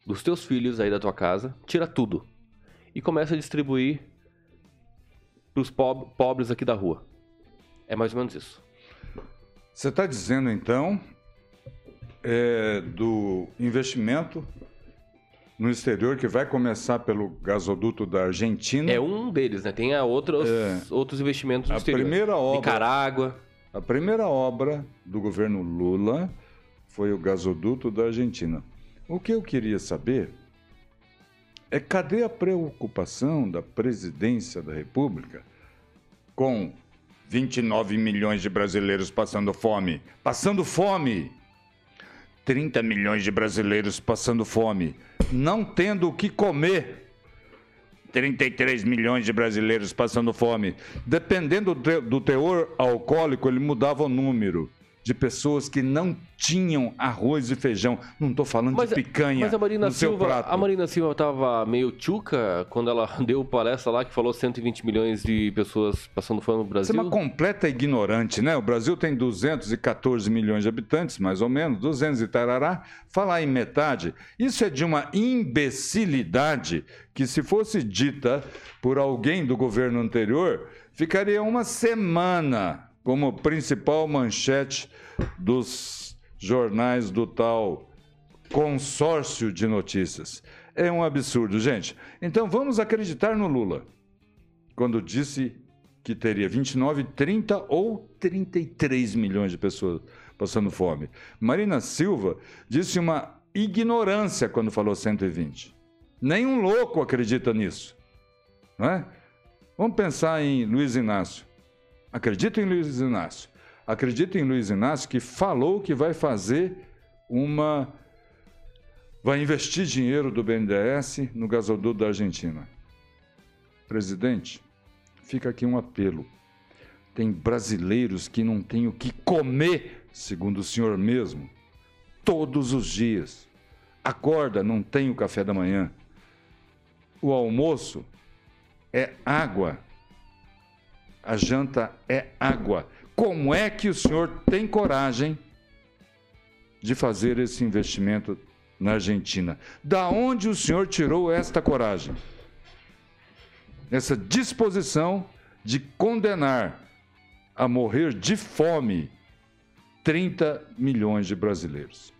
S1: dos teus filhos aí da tua casa, tira tudo e começa a distribuir para os pob pobres aqui da rua. É mais ou menos isso.
S2: Você está dizendo então é, do investimento no exterior que vai começar pelo gasoduto da Argentina.
S1: É um deles, né? Tem outros, é, outros investimentos no
S2: a
S1: exterior.
S2: Primeira obra,
S1: Nicarágua.
S2: A primeira obra do governo Lula foi o gasoduto da Argentina. O que eu queria saber é cadê a preocupação da presidência da República com 29 milhões de brasileiros passando fome? Passando fome! 30 milhões de brasileiros passando fome, não tendo o que comer. 33 milhões de brasileiros passando fome. Dependendo do teor alcoólico, ele mudava o número. De pessoas que não tinham arroz e feijão. Não estou falando
S1: Mas,
S2: de picanha
S1: mas a Marina
S2: no seu
S1: Silva,
S2: prato.
S1: a Marina Silva estava meio tchuca quando ela deu palestra lá que falou 120 milhões de pessoas passando fome no
S2: Você
S1: Brasil.
S2: é uma completa ignorante, né? O Brasil tem 214 milhões de habitantes, mais ou menos, 200 e tarará. Falar em metade, isso é de uma imbecilidade que, se fosse dita por alguém do governo anterior, ficaria uma semana como principal manchete dos jornais do tal consórcio de notícias. É um absurdo, gente. Então vamos acreditar no Lula quando disse que teria 29, 30 ou 33 milhões de pessoas passando fome. Marina Silva disse uma ignorância quando falou 120. Nenhum louco acredita nisso. Não é? Vamos pensar em Luiz Inácio. Acredito em Luiz Inácio. Acredito em Luiz Inácio que falou que vai fazer uma. vai investir dinheiro do BNDES no gasoduto da Argentina. Presidente, fica aqui um apelo. Tem brasileiros que não têm o que comer, segundo o senhor mesmo, todos os dias. Acorda, não tem o café da manhã. O almoço é água. A janta é água. Como é que o senhor tem coragem de fazer esse investimento na Argentina? Da onde o senhor tirou esta coragem? Essa disposição de condenar a morrer de fome 30 milhões de brasileiros.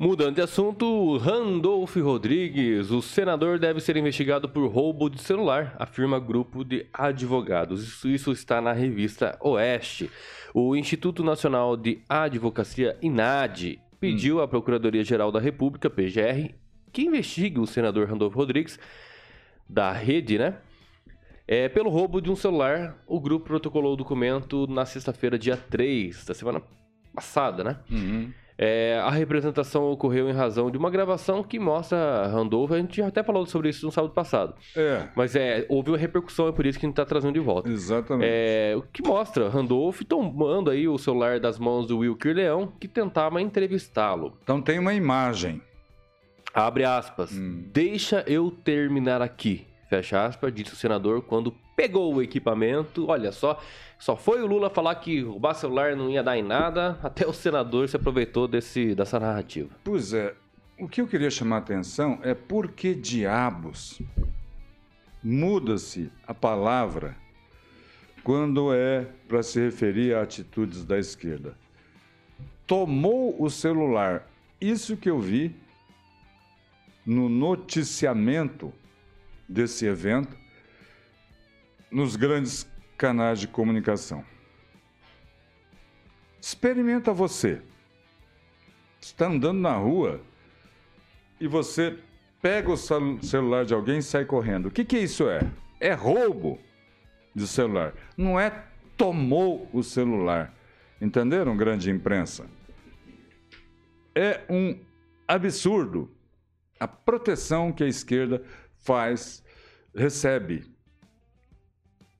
S1: Mudando de assunto, Randolph Rodrigues, o senador deve ser investigado por roubo de celular, afirma grupo de advogados. Isso, isso está na revista Oeste. O Instituto Nacional de Advocacia, INAD, pediu à Procuradoria-Geral da República, PGR, que investigue o senador Randolph Rodrigues, da rede, né? É, pelo roubo de um celular, o grupo protocolou o documento na sexta-feira, dia 3 da semana passada, né? É, a representação ocorreu em razão de uma gravação que mostra Randolph. A gente até falou sobre isso no sábado passado.
S2: É,
S1: Mas é, houve uma repercussão, é por isso que a gente está trazendo de volta.
S2: exatamente.
S1: É, o que mostra Randolph tomando aí o celular das mãos do Wilker Leão, que tentava entrevistá-lo.
S2: Então tem uma imagem.
S1: Abre aspas.
S2: Hum.
S1: Deixa eu terminar aqui. Fecha aspas, disse o senador quando pegou o equipamento. Olha só, só foi o Lula falar que roubar celular não ia dar em nada, até o senador se aproveitou desse, dessa narrativa.
S2: Pois é, o que eu queria chamar a atenção é por que diabos muda-se a palavra quando é para se referir a atitudes da esquerda. Tomou o celular. Isso que eu vi no noticiamento desse evento nos grandes canais de comunicação. Experimenta você. Está andando na rua e você pega o cel- celular de alguém e sai correndo. O que, que isso é? É roubo de celular. Não é tomou o celular. Entenderam, grande imprensa? É um absurdo a proteção que a esquerda faz, recebe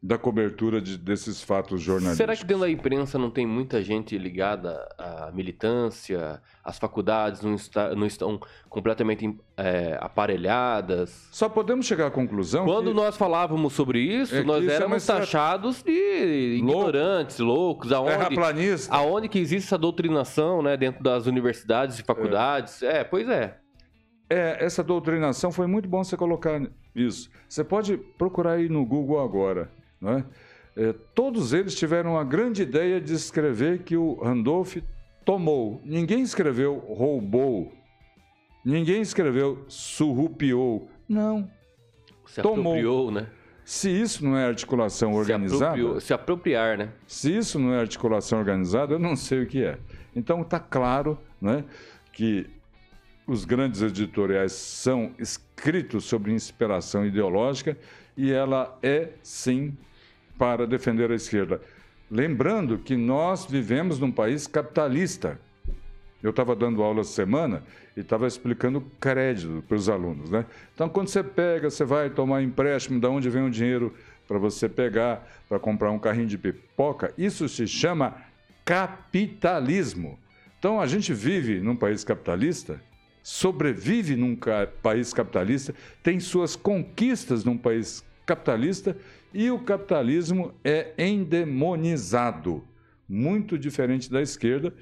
S2: da cobertura de- desses fatos jornalísticos.
S1: Será que dentro da imprensa não tem muita gente ligada à militância? As faculdades não, está- não estão completamente é, aparelhadas?
S2: Só podemos chegar à conclusão
S1: Quando nós falávamos sobre isso,
S2: É
S1: nós
S2: isso é
S1: éramos
S2: estra-
S1: taxados de ignorantes, loucos, aonde,
S2: terraplanista.
S1: aonde que existe essa doutrinação, né, dentro das universidades e faculdades. É, pois é.
S2: É, essa doutrinação foi muito bom você colocar isso. Você pode procurar aí no Google agora. Não é? Todos eles tiveram a grande ideia de escrever que o Randolph tomou. Ninguém escreveu roubou. Ninguém escreveu surrupiou. Não.
S1: Se
S2: Tomou.
S1: apropriou, né?
S2: Se isso não é articulação
S1: Se,
S2: organizada,
S1: apropriou, se apropriar, né?
S2: se isso não é articulação organizada, eu não sei o que é. Então está claro né, que os grandes editoriais são escritos sobre inspiração ideológica e ela é, sim, para defender a esquerda. Lembrando que nós vivemos num país capitalista. Eu estava dando aula semana e estava explicando crédito para os alunos. Né? Então, quando você pega, você vai tomar empréstimo, de onde vem o dinheiro para você pegar, para comprar um carrinho de pipoca, isso se chama capitalismo. Então a gente vive num país capitalista, sobrevive num país capitalista, tem suas conquistas num país capitalista e o capitalismo é endemonizado, muito diferente da esquerda,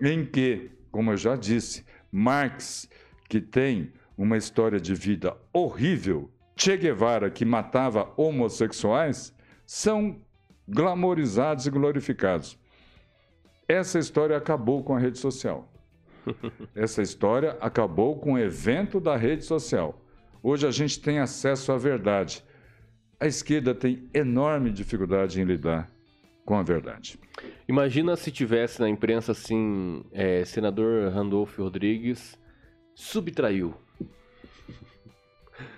S2: em que, como eu já disse, Marx, que tem uma história de vida horrível, Che Guevara, que matava homossexuais, são glamorizados e glorificados. Essa história acabou com a rede social. Essa história acabou com o evento da rede social. Hoje a gente tem acesso à verdade. A esquerda tem enorme dificuldade em lidar com a verdade.
S1: Imagina se tivesse na imprensa assim, é, senador Randolfo Rodrigues subtraiu.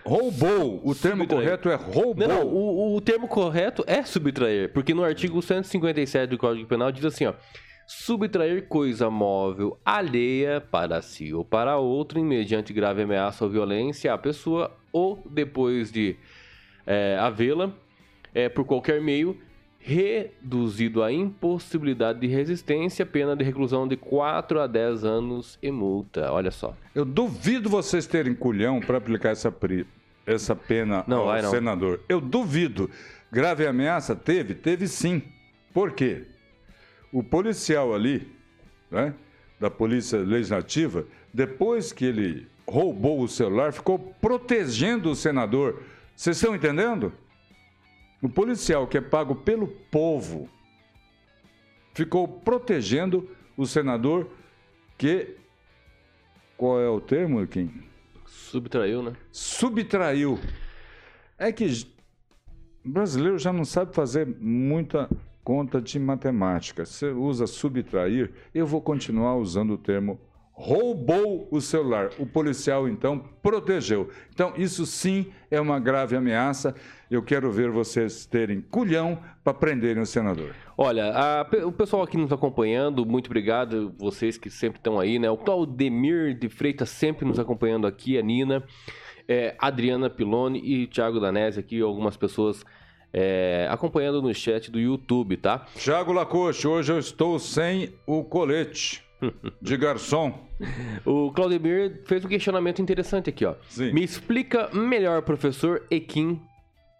S2: Roubou. O termo
S1: Subtrair.
S2: correto é roubou.
S1: Não, o, o termo correto é subtrair, porque no artigo 157 do Código Penal diz assim, ó. Subtrair coisa móvel alheia para si ou para outro, mediante grave ameaça ou violência à pessoa, ou depois de é, havê-la, é, por qualquer meio, reduzido à impossibilidade de resistência, pena de reclusão de 4 a 10 anos e multa. Olha só.
S2: Eu duvido vocês terem culhão para aplicar essa, pri- essa pena
S1: Não,
S2: ao
S1: vai não.
S2: senador. Eu duvido. Grave ameaça? Teve? Teve sim. Por quê? O policial ali, né, da Polícia Legislativa, depois que ele roubou o celular, ficou protegendo o senador. Vocês estão entendendo? O policial que é pago pelo povo ficou protegendo o senador que. Qual é o termo, Kim?
S1: Subtraiu, né?
S2: Subtraiu. É que brasileiro já não sabe fazer muita conta de matemática. Você usa subtrair, eu vou continuar usando o termo roubou o celular. O policial, então, protegeu. Então, isso sim é uma grave ameaça. Eu quero ver vocês terem culhão para prenderem o senador.
S1: Olha, a o pessoal aqui nos acompanhando, muito obrigado, vocês que sempre estão aí, né? O Claudemir de Freitas sempre nos acompanhando aqui, a Nina, é, Adriana Piloni e Thiago Danese aqui, algumas pessoas é, acompanhando no chat do YouTube, tá?
S2: Tiago Lacoste, hoje eu estou sem o colete de garçom.
S1: O Claudemir fez um questionamento interessante aqui, ó.
S2: Sim.
S1: Me explica melhor, professor Ekin.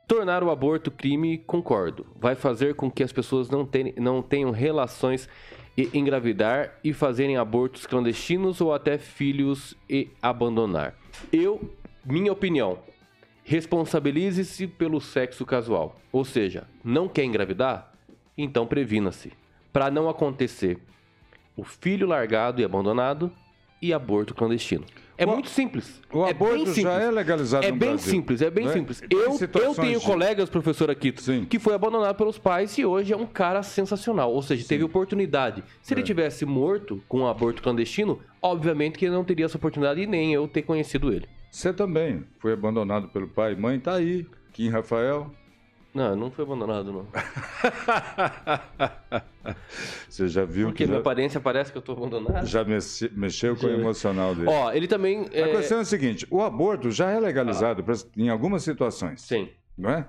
S1: Tornar o aborto crime, concordo. Vai fazer com que as pessoas não, ten- não tenham relações e engravidar e fazerem abortos clandestinos ou até filhos e abandonar. Eu, minha opinião, responsabilize-se pelo sexo casual. Ou seja, não quer engravidar? Então previna-se. Para não acontecer o filho largado e abandonado e aborto clandestino. É
S2: O-
S1: muito simples.
S2: O
S1: é
S2: aborto
S1: bem simples.
S2: já é legalizado
S1: É
S2: no
S1: bem
S2: Brasil,
S1: simples, é bem
S2: né?
S1: simples. Eu, eu tenho
S2: de-
S1: colegas, professor Aquito,
S2: Sim.
S1: que foi abandonado pelos pais e hoje é um cara sensacional. Ou seja, teve oportunidade. Se ele
S2: É.
S1: tivesse morto com um aborto clandestino, obviamente que ele não teria essa oportunidade e nem eu ter conhecido ele.
S2: Você também foi abandonado pelo pai e mãe, tá aí. Kim Rafael.
S1: Não, não foi abandonado, não.
S2: Você já viu
S1: Porque
S2: que
S1: minha
S2: já,
S1: aparência parece que eu tô abandonado.
S2: já mexe- mexeu com o emocional dele.
S1: Ó, ele também.
S2: A
S1: É...
S2: questão é a seguinte: o aborto já é legalizado pra- em algumas situações.
S1: Sim.
S2: Não é?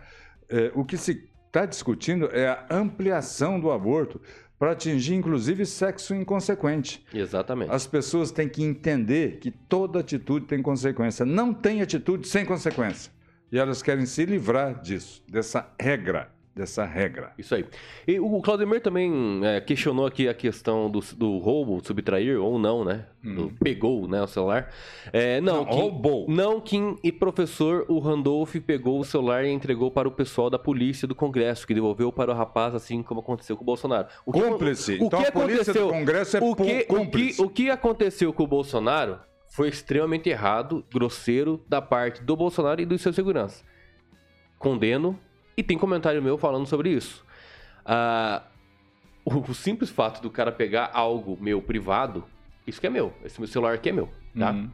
S2: É, o que se está discutindo é a ampliação do aborto para atingir, inclusive, sexo inconsequente.
S1: Exatamente.
S2: As pessoas têm que entender que toda atitude tem consequência. Não tem atitude sem consequência. E elas querem se livrar disso, dessa regra. Dessa regra.
S1: Isso aí. E o Claudemir também é, questionou aqui a questão do, do roubo, subtrair ou não, né? Do- pegou né, o celular. É, não,
S2: Hum. Não,
S1: Kim-
S2: roubou.
S1: Não, Kim e professor, o Randolph pegou o celular e entregou para o pessoal da polícia do Congresso, que devolveu para o rapaz, assim como aconteceu com o Bolsonaro. O que,
S2: Cúmplice.
S1: O
S2: Então
S1: que
S2: a polícia do
S1: aconteceu?
S2: Congresso é
S1: o que, o, que,
S2: cúmplice.
S1: o que aconteceu com o Bolsonaro foi extremamente errado, grosseiro, da parte do Bolsonaro e dos seus seguranças. Condeno, e tem comentário meu falando sobre isso. Ah, o, o simples fato do cara pegar algo meu privado, isso que é meu. Esse meu celular aqui é meu, tá?
S2: Uhum.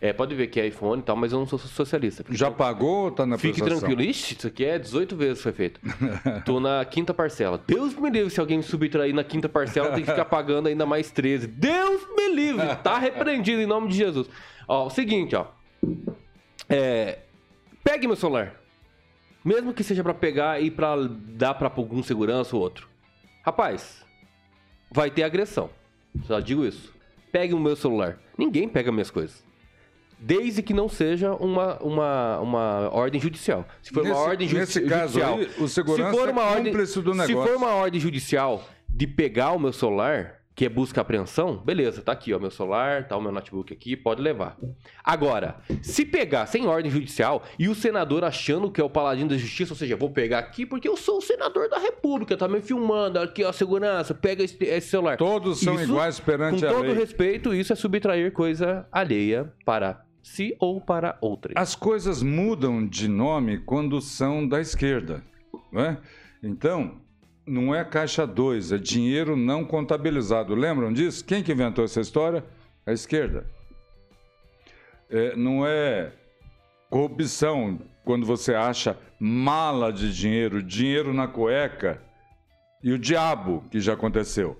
S1: É, pode ver que é iPhone e tal, mas eu não sou socialista. Fique
S2: Já pagou ou tá na
S1: Fique
S2: prestação?
S1: tranquilo. Ixi, isso aqui é 18 vezes foi feito. Tô na quinta parcela. Deus me livre se alguém me subtrair na quinta parcela, tem que ficar pagando ainda mais 13. Deus me livre! Tá repreendido em nome de Jesus. Ó, o seguinte, ó. É, pegue meu celular. Mesmo que seja pra pegar e pra dar pra algum segurança ou outro. Rapaz, vai ter agressão. Só digo isso. Pegue o meu celular. Ninguém pega minhas coisas. Desde que não seja uma, uma, uma ordem judicial. Se for
S2: Nesse-
S1: uma ordem judi-
S2: nesse caso
S1: judicial.
S2: aí, o segurança
S1: se for
S2: é
S1: uma ordem,
S2: cúmplice do
S1: Se
S2: negócio.
S1: for uma ordem judicial de pegar o meu celular, que é busca e apreensão, beleza, tá aqui, ó, meu celular, tá o meu notebook aqui, pode levar. Agora, se pegar sem ordem judicial e o senador achando que é o paladino da justiça, ou seja, vou pegar aqui porque eu sou o senador da república, tá me filmando, aqui ó, segurança, pega esse, esse celular.
S2: Todos são
S1: Isso,
S2: iguais perante
S1: Com
S2: a
S1: todo
S2: lei.
S1: respeito, isso é subtrair coisa alheia para si ou para outra.
S2: As coisas mudam de nome quando são da esquerda, não é? Então, não é caixa 2, é dinheiro não contabilizado. Lembram disso? Quem que inventou essa história? A esquerda. É, não é corrupção quando você acha mala de dinheiro, dinheiro na cueca e o diabo que já aconteceu.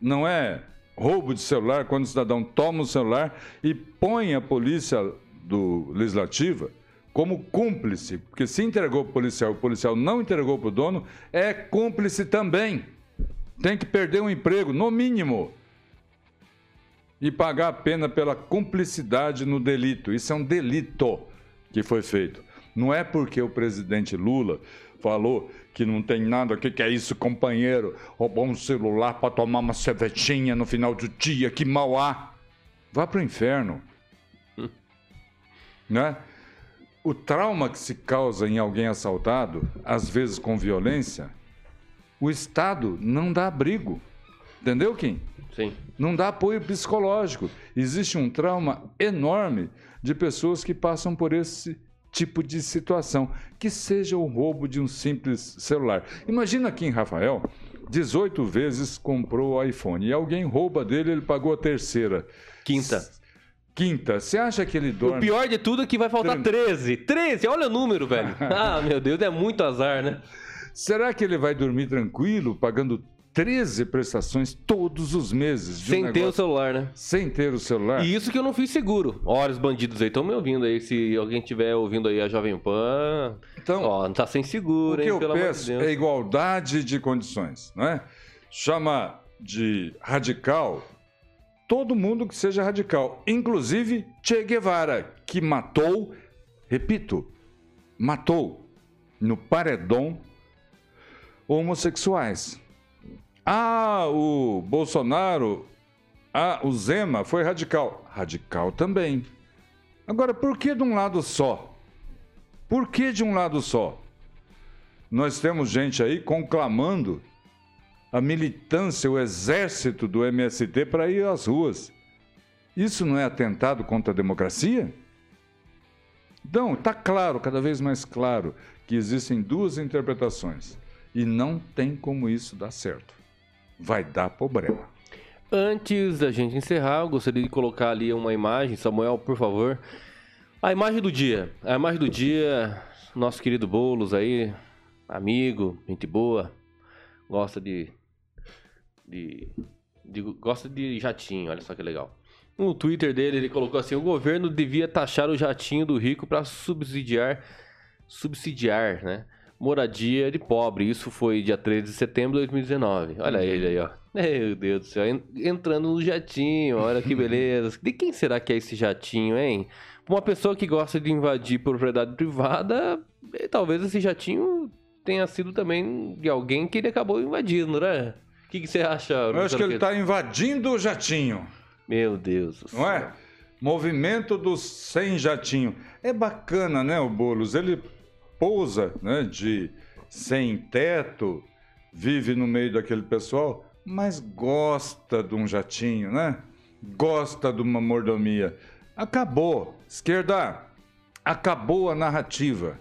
S2: Não é roubo de celular quando o cidadão toma o celular e põe a polícia do legislativa como cúmplice, porque se entregou para o policial, o policial não entregou para o dono, é cúmplice também. Tem que perder o emprego, no mínimo. E pagar a pena pela cumplicidade no delito. Isso é um delito que foi feito. Não é porque o presidente Lula falou que não tem nada, o que, que é isso, companheiro? Roubou um celular para tomar uma cervejinha no final do dia, que mal há. Vá para o inferno. Né? O trauma que se causa em alguém assaltado, às vezes com violência, o Estado não dá abrigo. Entendeu, Kim?
S1: Sim.
S2: Não dá apoio psicológico. Existe um trauma enorme de pessoas que passam por esse tipo de situação, que seja o roubo de um simples celular. Imagina aqui em Rafael, 18 vezes comprou o iPhone e alguém rouba dele, ele pagou a terceira.
S1: Quinta.
S2: Quinta, você acha que ele dorme?
S1: O pior de tudo é que vai faltar
S2: Tran-
S1: 13. 13, olha o número, velho. Ah, meu Deus, é muito azar, né?
S2: Será que ele vai dormir tranquilo, pagando 13 prestações todos os meses? de um
S1: Sem ter o celular, né?
S2: Sem ter o celular?
S1: E isso que eu não fiz seguro. Olha, os bandidos aí estão me ouvindo aí. Se alguém estiver ouvindo aí a Jovem Pan,
S2: Então,
S1: ó, não tá sem
S2: O
S1: seguro,
S2: que
S1: hein?
S2: eu
S1: de
S2: peço
S1: Deus.
S2: é igualdade de condições, não é? Chama de radical todo mundo que seja radical, inclusive Che Guevara, que matou, repito, matou no paredão homossexuais. Ah, o Bolsonaro, ah, o Zema foi radical. Radical também. Agora, por que de um lado só? Por que de um lado só? Nós temos gente aí conclamando a militância, o exército do MST para ir às ruas. Isso não é atentado contra a democracia? Então, está claro, cada vez mais claro, que existem duas interpretações. E não tem como isso dar certo. Vai dar problema.
S1: Antes da gente encerrar, eu gostaria de colocar ali uma imagem. Samuel, por favor. A imagem do dia. A imagem do dia, nosso querido Boulos aí, amigo, gente boa, gosta de, de, de- gosta de jatinho, olha só que legal. No Twitter dele, ele colocou assim: o governo devia taxar o jatinho do rico para subsidiar, subsidiar, né? Moradia de pobre. Isso foi dia 13 de setembro de 2019. Olha ele aí, ó. Meu Deus do céu. en- Entrando no jatinho, olha que beleza. De quem será que é esse jatinho, hein? Uma pessoa que gosta de invadir propriedade privada, talvez esse jatinho tenha sido também de alguém que ele acabou invadindo, né? O que, que você acha?
S2: Eu acho que ele está invadindo o jatinho.
S1: Meu Deus do
S2: não
S1: céu.
S2: é? Movimento dos sem jatinho. É bacana, né, o Boulos? Ele pousa, né, de sem teto, vive no meio daquele pessoal, mas gosta de um jatinho, né? Gosta de uma mordomia. Acabou. Esquerda, acabou a narrativa.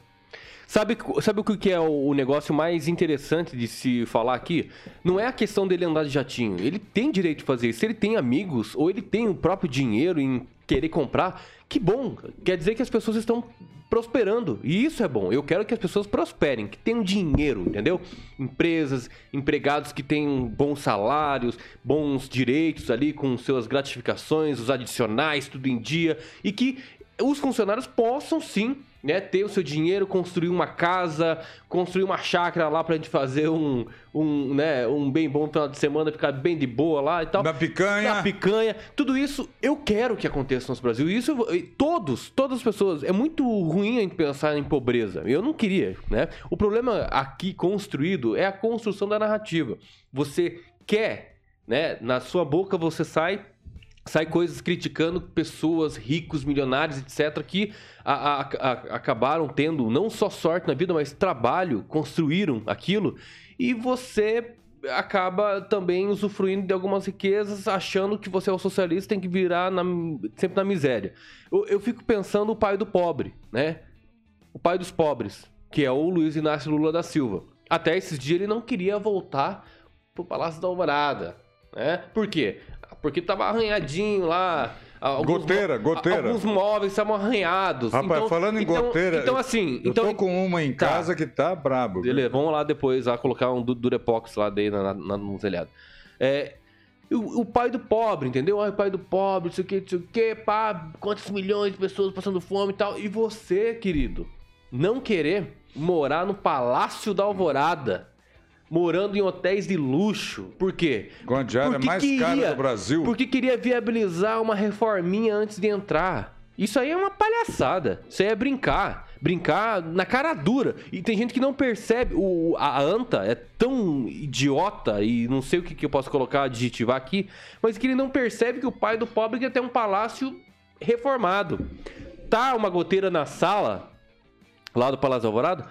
S1: Sabe, sabe o que é o o negócio mais interessante de se falar aqui? Não é a questão dele andar de jatinho. Ele tem direito de fazer isso. Se ele tem amigos ou ele tem o próprio dinheiro em querer comprar, que bom. Quer dizer que as pessoas estão prosperando. E isso é bom. Eu quero que as pessoas prosperem, que tenham dinheiro, entendeu? Empresas, empregados que tenham bons salários, bons direitos ali com suas gratificações, os adicionais, tudo em dia. E que os funcionários possam sim né, ter o seu dinheiro, construir uma casa, construir uma chácara lá pra gente fazer um, um, né, um bem bom final de semana, ficar bem de boa lá e tal.
S2: Na picanha.
S1: Na picanha. Tudo isso eu quero que aconteça no nosso Brasil. E isso, todos, todas as pessoas. É muito ruim a gente pensar em pobreza. Eu não queria, né? O problema aqui construído é a construção da narrativa. Você quer, né? Na sua boca você sai sai coisas criticando pessoas ricos, milionários, etc., que a, a, a, acabaram tendo não só sorte na vida, mas trabalho, construíram aquilo, e você acaba também usufruindo de algumas riquezas, achando que você é o socialista, tem que virar na, sempre na miséria. Eu, eu fico pensando o pai do pobre, né? O pai dos pobres, que é o Luiz Inácio Lula da Silva. Até esses dias ele não queria voltar pro Palácio da Alvorada, né? Por quê? Porque tava arranhadinho lá.
S2: Alguns, goteira, goteira.
S1: Alguns móveis estavam arranhados.
S2: Rapaz, então, falando em
S1: então,
S2: goteira.
S1: Então, assim.
S2: Eu
S1: então,
S2: tô com uma em tá. casa que tá brabo.
S1: Beleza, vamos lá depois lá, colocar um Durepox lá dentro na, na, no telhado. É. O, o, pai do pobre, entendeu? Ai, o pai do pobre, não sei o que, não sei o que, pá, quantos milhões de pessoas passando fome e tal. E você, querido, não querer morar no Palácio da Alvorada morando em hotéis de luxo. Por quê?
S2: Com a diária porque mais queria, cara do Brasil.
S1: Porque queria viabilizar uma reforminha antes de entrar. Isso aí é uma palhaçada. Isso aí é brincar. Brincar na cara dura. E tem gente que não percebe. O, a anta é tão idiota e não sei o que, que eu posso colocar, adjetivar aqui, mas que ele não percebe que o pai do pobre quer ter um palácio reformado. Tá uma goteira na sala, lá do Palácio Alvorado,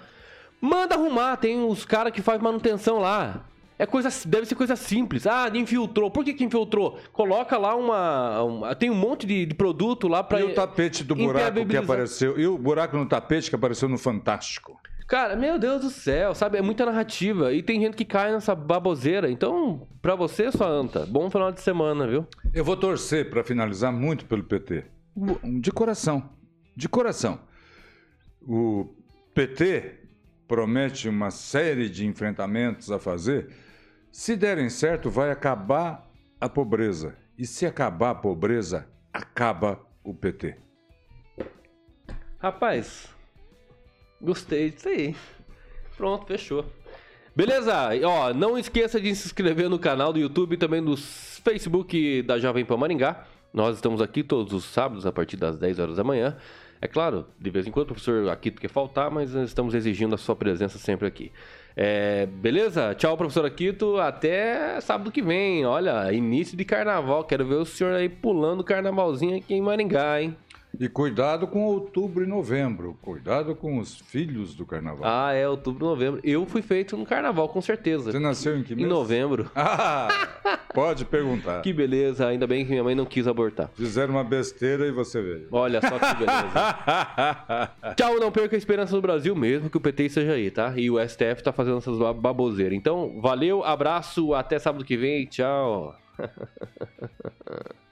S1: Manda arrumar, tem os caras que faz manutenção lá. É coisa, deve ser coisa simples. Ah, infiltrou. Por que, que infiltrou? Coloca lá uma, uma tem um monte de, de produto lá para
S2: E o tapete do buraco que apareceu? E o buraco no tapete que apareceu no Fantástico?
S1: Cara, meu Deus do céu, sabe? É muita narrativa. E tem gente que cai nessa baboseira. Então, pra você, sua anta, bom final de semana, viu?
S2: Eu vou torcer, para finalizar, muito pelo PT. De coração. De coração. O PT promete uma série de enfrentamentos a fazer, se derem certo, vai acabar a pobreza. E se acabar a pobreza, acaba o PT.
S1: Rapaz, gostei disso aí. Pronto, fechou. Beleza? Ó, não esqueça de se inscrever no canal do YouTube e também no Facebook da Jovem Pan Maringá. Nós estamos aqui todos os sábados a partir das 10 horas da manhã. É claro, de vez em quando o professor Aquito quer faltar, mas estamos exigindo a sua presença sempre aqui. É, beleza? Tchau, professor Aquito. Até sábado que vem. Olha, início de carnaval. Quero ver o senhor aí pulando carnavalzinho aqui em Maringá, hein?
S2: E cuidado com outubro e novembro. Cuidado com os filhos do carnaval.
S1: Ah, é, outubro e novembro. Eu fui feito no carnaval, com certeza.
S2: Você nasceu em que mês?
S1: Em novembro.
S2: Ah, pode perguntar.
S1: Que beleza, ainda bem que minha mãe não quis abortar.
S2: Fizeram uma besteira e você veio.
S1: Olha só que beleza. Tchau, não perca a esperança do Brasil mesmo que o PT seja aí, tá? E o STF tá fazendo essas baboseiras. Então, valeu, abraço, até sábado que vem, tchau.